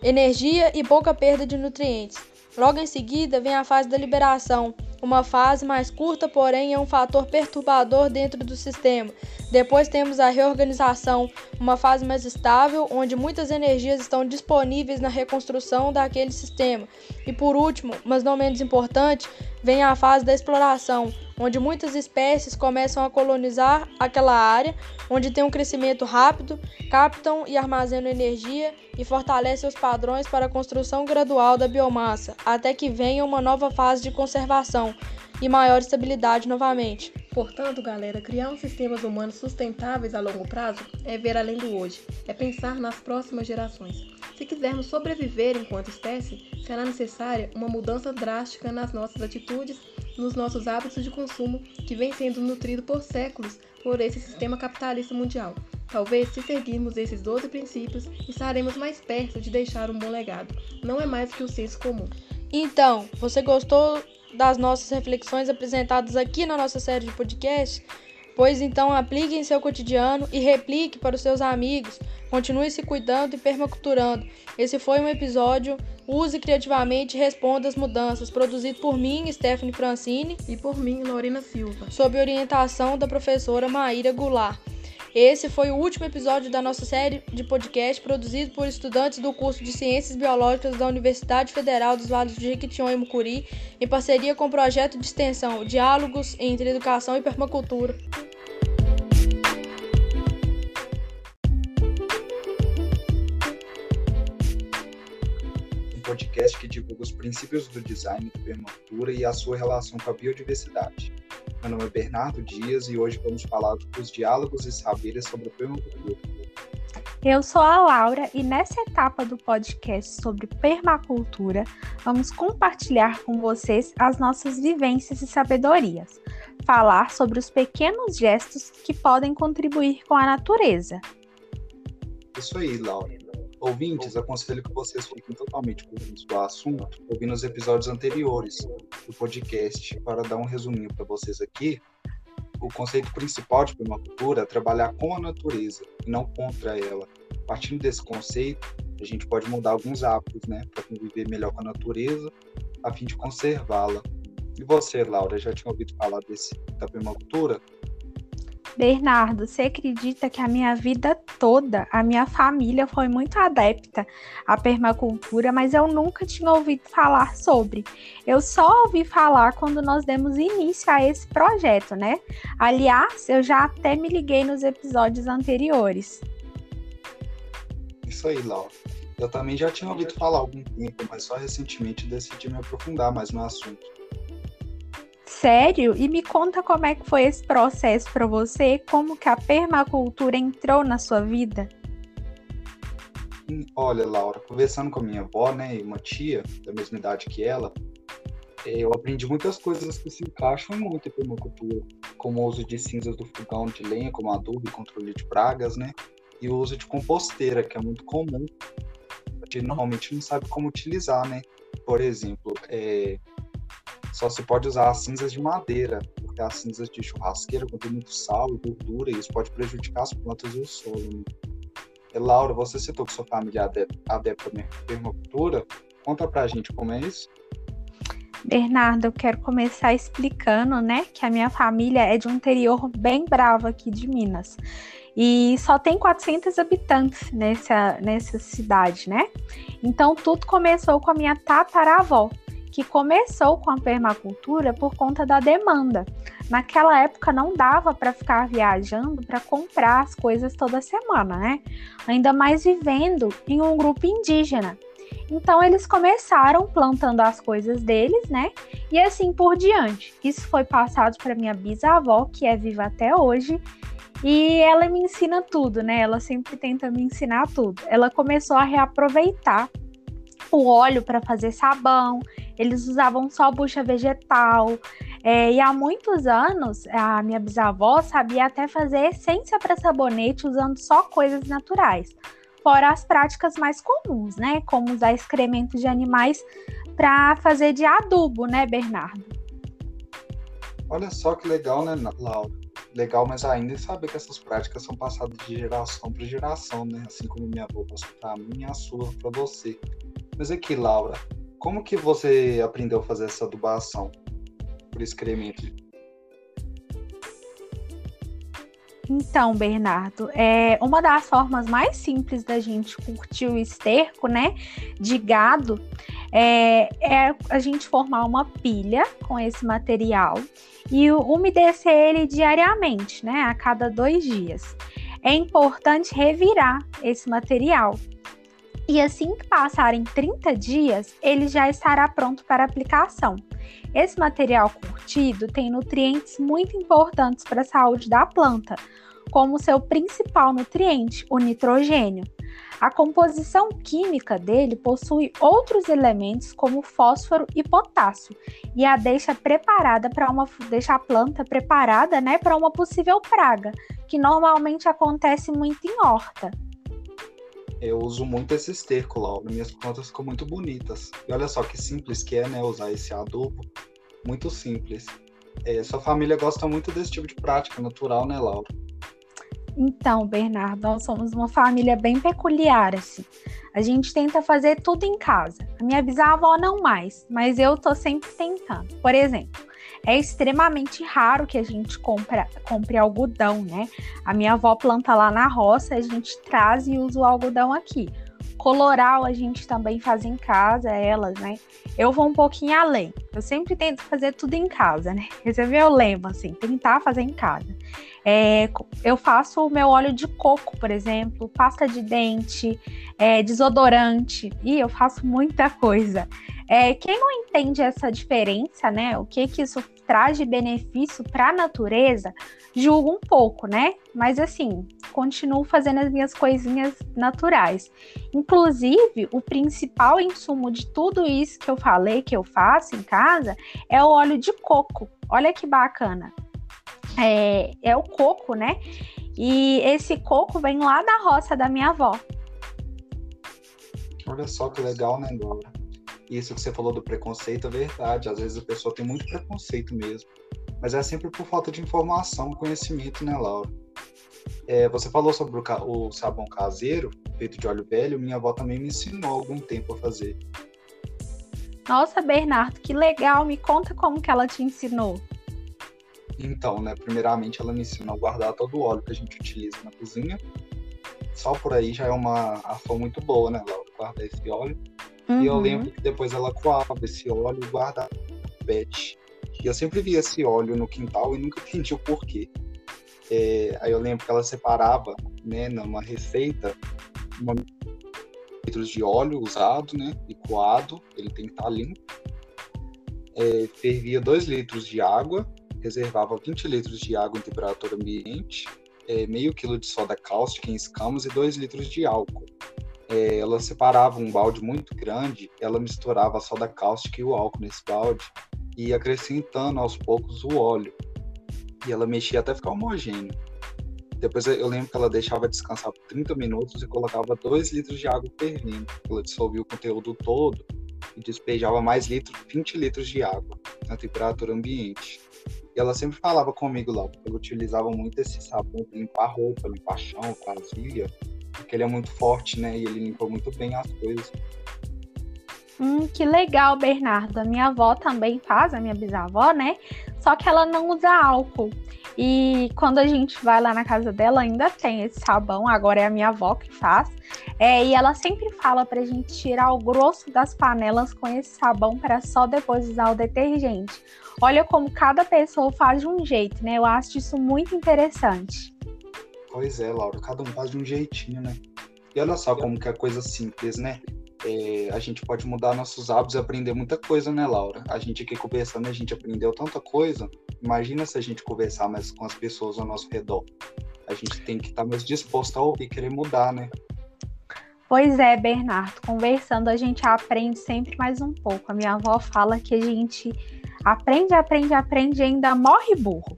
energia e pouca perda de nutrientes. Logo em seguida vem a fase da liberação, uma fase mais curta, porém é um fator perturbador dentro do sistema. Depois temos a reorganização, uma fase mais estável, onde muitas energias estão disponíveis na reconstrução daquele sistema. E por último, mas não menos importante, vem a fase da exploração, onde muitas espécies começam a colonizar aquela área, onde tem um crescimento rápido, captam e armazenam energia e fortalecem os padrões para a construção gradual da biomassa, até que venha uma nova fase de conservação e maior estabilidade novamente. Portanto, galera, criar um sistemas humanos sustentáveis a longo prazo é ver além do hoje, é pensar nas próximas gerações. Se quisermos sobreviver enquanto espécie, será necessária uma mudança drástica nas nossas atitudes nos nossos hábitos de consumo que vem sendo nutrido por séculos por esse sistema capitalista mundial. Talvez, se seguirmos esses 12 princípios, estaremos mais perto de deixar um bom legado. Não é mais que o senso comum. Então, você gostou das nossas reflexões apresentadas aqui na nossa série de podcast? Pois então aplique em seu cotidiano e replique para os seus amigos. Continue se cuidando e permaculturando. Esse foi um episódio Use criativamente e responda às mudanças, produzido por mim, Stephanie Francini, e por mim, Lorena Silva, sob orientação da professora Maíra Goulart. Esse foi o último episódio da nossa série de podcast produzido por estudantes do curso de Ciências Biológicas da Universidade Federal dos Lados de Jequitinhonha e Mucuri, em parceria com o projeto de extensão Diálogos entre Educação e Permacultura. podcast que divulga os princípios do design da permacultura e a sua relação com a biodiversidade. Meu nome é Bernardo Dias e hoje vamos falar dos diálogos e saberes sobre a permacultura. Eu sou a Laura e nessa etapa do podcast sobre permacultura, vamos compartilhar com vocês as nossas vivências e sabedorias, falar sobre os pequenos gestos que podem contribuir com a natureza. Isso aí, Laura. Ouvintes, aconselho que vocês fiquem totalmente dentro do assunto, ouvindo os episódios anteriores do podcast. Para dar um resuminho para vocês aqui, o conceito principal de permacultura é trabalhar com a natureza e não contra ela. Partindo desse conceito, a gente pode mudar alguns hábitos, né, para conviver melhor com a natureza, a fim de conservá-la. E você, Laura, já tinha ouvido falar desse da permacultura? Bernardo, você acredita que a minha vida toda, a minha família foi muito adepta à permacultura, mas eu nunca tinha ouvido falar sobre. Eu só ouvi falar quando nós demos início a esse projeto, né? Aliás, eu já até me liguei nos episódios anteriores. Isso aí, Laura. Eu também já tinha ouvido falar algum tempo, mas só recentemente decidi me aprofundar mais no assunto. Sério? E me conta como é que foi esse processo para você, como que a permacultura entrou na sua vida? Olha, Laura, conversando com a minha avó, né, e uma tia da mesma idade que ela, é, eu aprendi muitas coisas que se encaixam muito em permacultura, como o uso de cinzas do fogão de lenha como adubo e controle de pragas, né, e o uso de composteira, que é muito comum, a gente normalmente não sabe como utilizar, né. Por exemplo, é, só se pode usar as cinzas de madeira, porque as cinzas de churrasqueira contêm muito sal e gordura e isso pode prejudicar as plantas e o solo. Né? E, Laura, você citou que sua família é adepta à permacultura. Conta pra gente como é isso. Bernardo, eu quero começar explicando, né, que a minha família é de um interior bem bravo aqui de Minas. E só tem 400 habitantes nessa, nessa cidade, né? Então tudo começou com a minha tataravó, que começou com a permacultura por conta da demanda. Naquela época não dava para ficar viajando para comprar as coisas toda semana, né? Ainda mais vivendo em um grupo indígena. Então eles começaram plantando as coisas deles, né? E assim por diante. Isso foi passado para minha bisavó, que é viva até hoje, e ela me ensina tudo, né? Ela sempre tenta me ensinar tudo. Ela começou a reaproveitar o óleo para fazer sabão, eles usavam só bucha vegetal. É, e há muitos anos, a minha bisavó sabia até fazer essência para sabonete usando só coisas naturais. Fora as práticas mais comuns, né? Como usar excrementos de animais para fazer de adubo, né, Bernardo? Olha só que legal, né, Laura? Legal, mas ainda saber que essas práticas são passadas de geração para geração, né? Assim como minha avó passou para mim a sua para você. Mas aqui, Laura, como que você aprendeu a fazer essa adubação por excremento? Então, Bernardo, é uma das formas mais simples da gente curtir o esterco, né, de gado, é, é a gente formar uma pilha com esse material e umedecer ele diariamente, né, a cada dois dias. É importante revirar esse material e assim que passarem 30 dias, ele já estará pronto para aplicação. Esse material curtido tem nutrientes muito importantes para a saúde da planta, como seu principal nutriente, o nitrogênio. A composição química dele possui outros elementos como fósforo e potássio e a deixa preparada para uma deixa a planta preparada, né, para uma possível praga, que normalmente acontece muito em horta. Eu uso muito esse esterco, Laura. Minhas plantas ficam muito bonitas. E olha só que simples que é, né? Usar esse adubo. Muito simples. É, sua família gosta muito desse tipo de prática natural, né, Laura? Então, Bernardo, nós somos uma família bem peculiar, assim. A gente tenta fazer tudo em casa. A minha bisavó não mais, mas eu tô sempre tentando. Por exemplo, é extremamente raro que a gente compra, compre algodão, né? A minha avó planta lá na roça, a gente traz e usa o algodão aqui. Coloral a gente também faz em casa, elas, né? Eu vou um pouquinho além. Eu sempre tento fazer tudo em casa, né? Esse é meu lema, assim, tentar fazer em casa. É, eu faço o meu óleo de coco, por exemplo, pasta de dente, é, desodorante, e eu faço muita coisa. É, quem não entende essa diferença, né? O que que isso traz de benefício para a natureza, julga um pouco, né? Mas assim, continuo fazendo as minhas coisinhas naturais. Inclusive, o principal insumo de tudo isso que eu falei que eu faço em casa é o óleo de coco. Olha que bacana. É, é o coco, né? E esse coco vem lá da roça da minha avó. Olha só que legal, né, Dora? Isso que você falou do preconceito é verdade. Às vezes a pessoa tem muito preconceito mesmo. Mas é sempre por falta de informação, conhecimento, né, Laura? É, você falou sobre o, o, sabão caseiro, feito de óleo velho. Minha avó também me ensinou há algum tempo a fazer. Nossa, Bernardo, que legal! Me conta como que ela te ensinou. Então, né, primeiramente ela me ensinou a guardar todo o óleo que a gente utiliza na cozinha. Só por aí já é uma ação muito boa, né, Laura? Guardar esse óleo. Uhum. E eu uhum. lembro que depois ela coava esse óleo e guardava no pet. E eu sempre via esse óleo no quintal e nunca entendi o porquê. É, aí eu lembro que ela separava, né, numa receita, uma litros de óleo usado, né, e coado, ele tem que estar limpo. É, fervia 2 litros de água, reservava 20 litros de água em temperatura ambiente, é, meio quilo de soda cáustica em escamas e 2 litros de álcool é, ela separava um balde muito grande, ela misturava a soda cáustica e o álcool nesse balde e acrescentando aos poucos o óleo. E ela mexia até ficar homogêneo. Depois eu lembro que ela deixava descansar por 30 minutos e colocava 2 litros de água fervendo. Ela dissolvia o conteúdo todo e despejava mais litros, 20 litros de água na temperatura ambiente. Ela sempre falava comigo lá, porque ela utilizava muito esse sabão para limpar roupa, limpar chão, vasilha porque ele é muito forte, né? E ele limpou muito bem as coisas. Hum, que legal, Bernardo. A minha avó também faz, a minha bisavó, né? Só que ela não usa álcool. E quando a gente vai lá na casa dela, ainda tem esse sabão. Agora é a minha avó que faz. É, e ela sempre fala pra gente tirar o grosso das panelas com esse sabão para só depois usar o detergente. Olha como cada pessoa faz de um jeito, né? Eu acho isso muito interessante. Pois é, Laura, cada um faz de um jeitinho, né? E olha só como que é coisa simples, né? É, a gente pode mudar nossos hábitos e aprender muita coisa, né, Laura? A gente aqui conversando, a gente aprendeu tanta coisa. Imagina se a gente conversar mais com as pessoas ao nosso redor. A gente tem que estar tá mais disposto a ouvir, querer mudar, né? Pois é, Bernardo, conversando a gente aprende sempre mais um pouco. A minha avó fala que a gente aprende, aprende, aprende e ainda morre burro.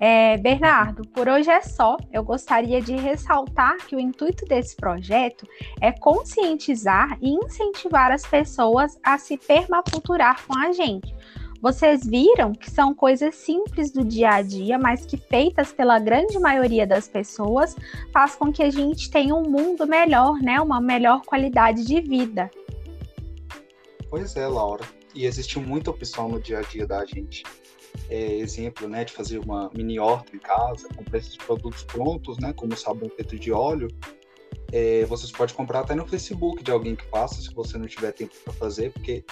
É, Bernardo, por hoje é só. Eu gostaria de ressaltar que o intuito desse projeto é conscientizar e incentivar as pessoas a se permaculturar com a gente. Vocês viram que são coisas simples do dia a dia, mas que feitas pela grande maioria das pessoas faz com que a gente tenha um mundo melhor, né? Uma melhor qualidade de vida. Pois é, Laura. E existe muita opção no dia a dia da gente é, exemplo, né, de fazer uma mini horta em casa, comprar esses produtos prontos, né, como sabão feito de óleo, é, vocês podem comprar até no Facebook de alguém que faça, se você não tiver tempo para fazer, porque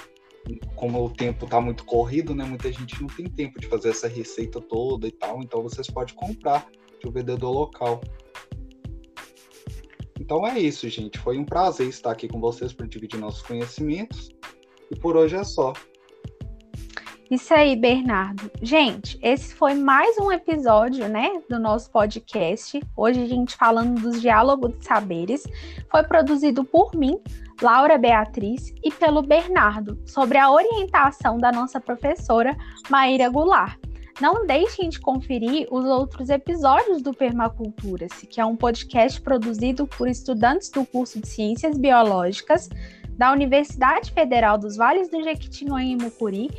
como o tempo está muito corrido, né, muita gente não tem tempo de fazer essa receita toda e tal, então vocês podem comprar de um vendedor local. Então é isso, gente. Foi um prazer estar aqui com vocês para dividir nossos conhecimentos. E por hoje é só. Isso aí, Bernardo. Gente, esse foi mais um episódio, né, do nosso podcast. Hoje a gente falando dos diálogos de saberes. Foi produzido por mim, Laura Beatriz, e pelo Bernardo, sobre a orientação da nossa professora Maíra Goulart. Não deixem de conferir os outros episódios do Permacultura, que é um podcast produzido por estudantes do curso de Ciências Biológicas da Universidade Federal dos Vales do Jequitinhonha e Mucuri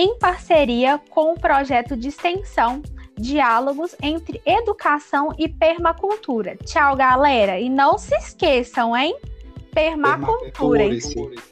em parceria com o projeto de extensão Diálogos entre Educação e Permacultura. Tchau, galera! E não se esqueçam, hein? Permacultura. Permacultura.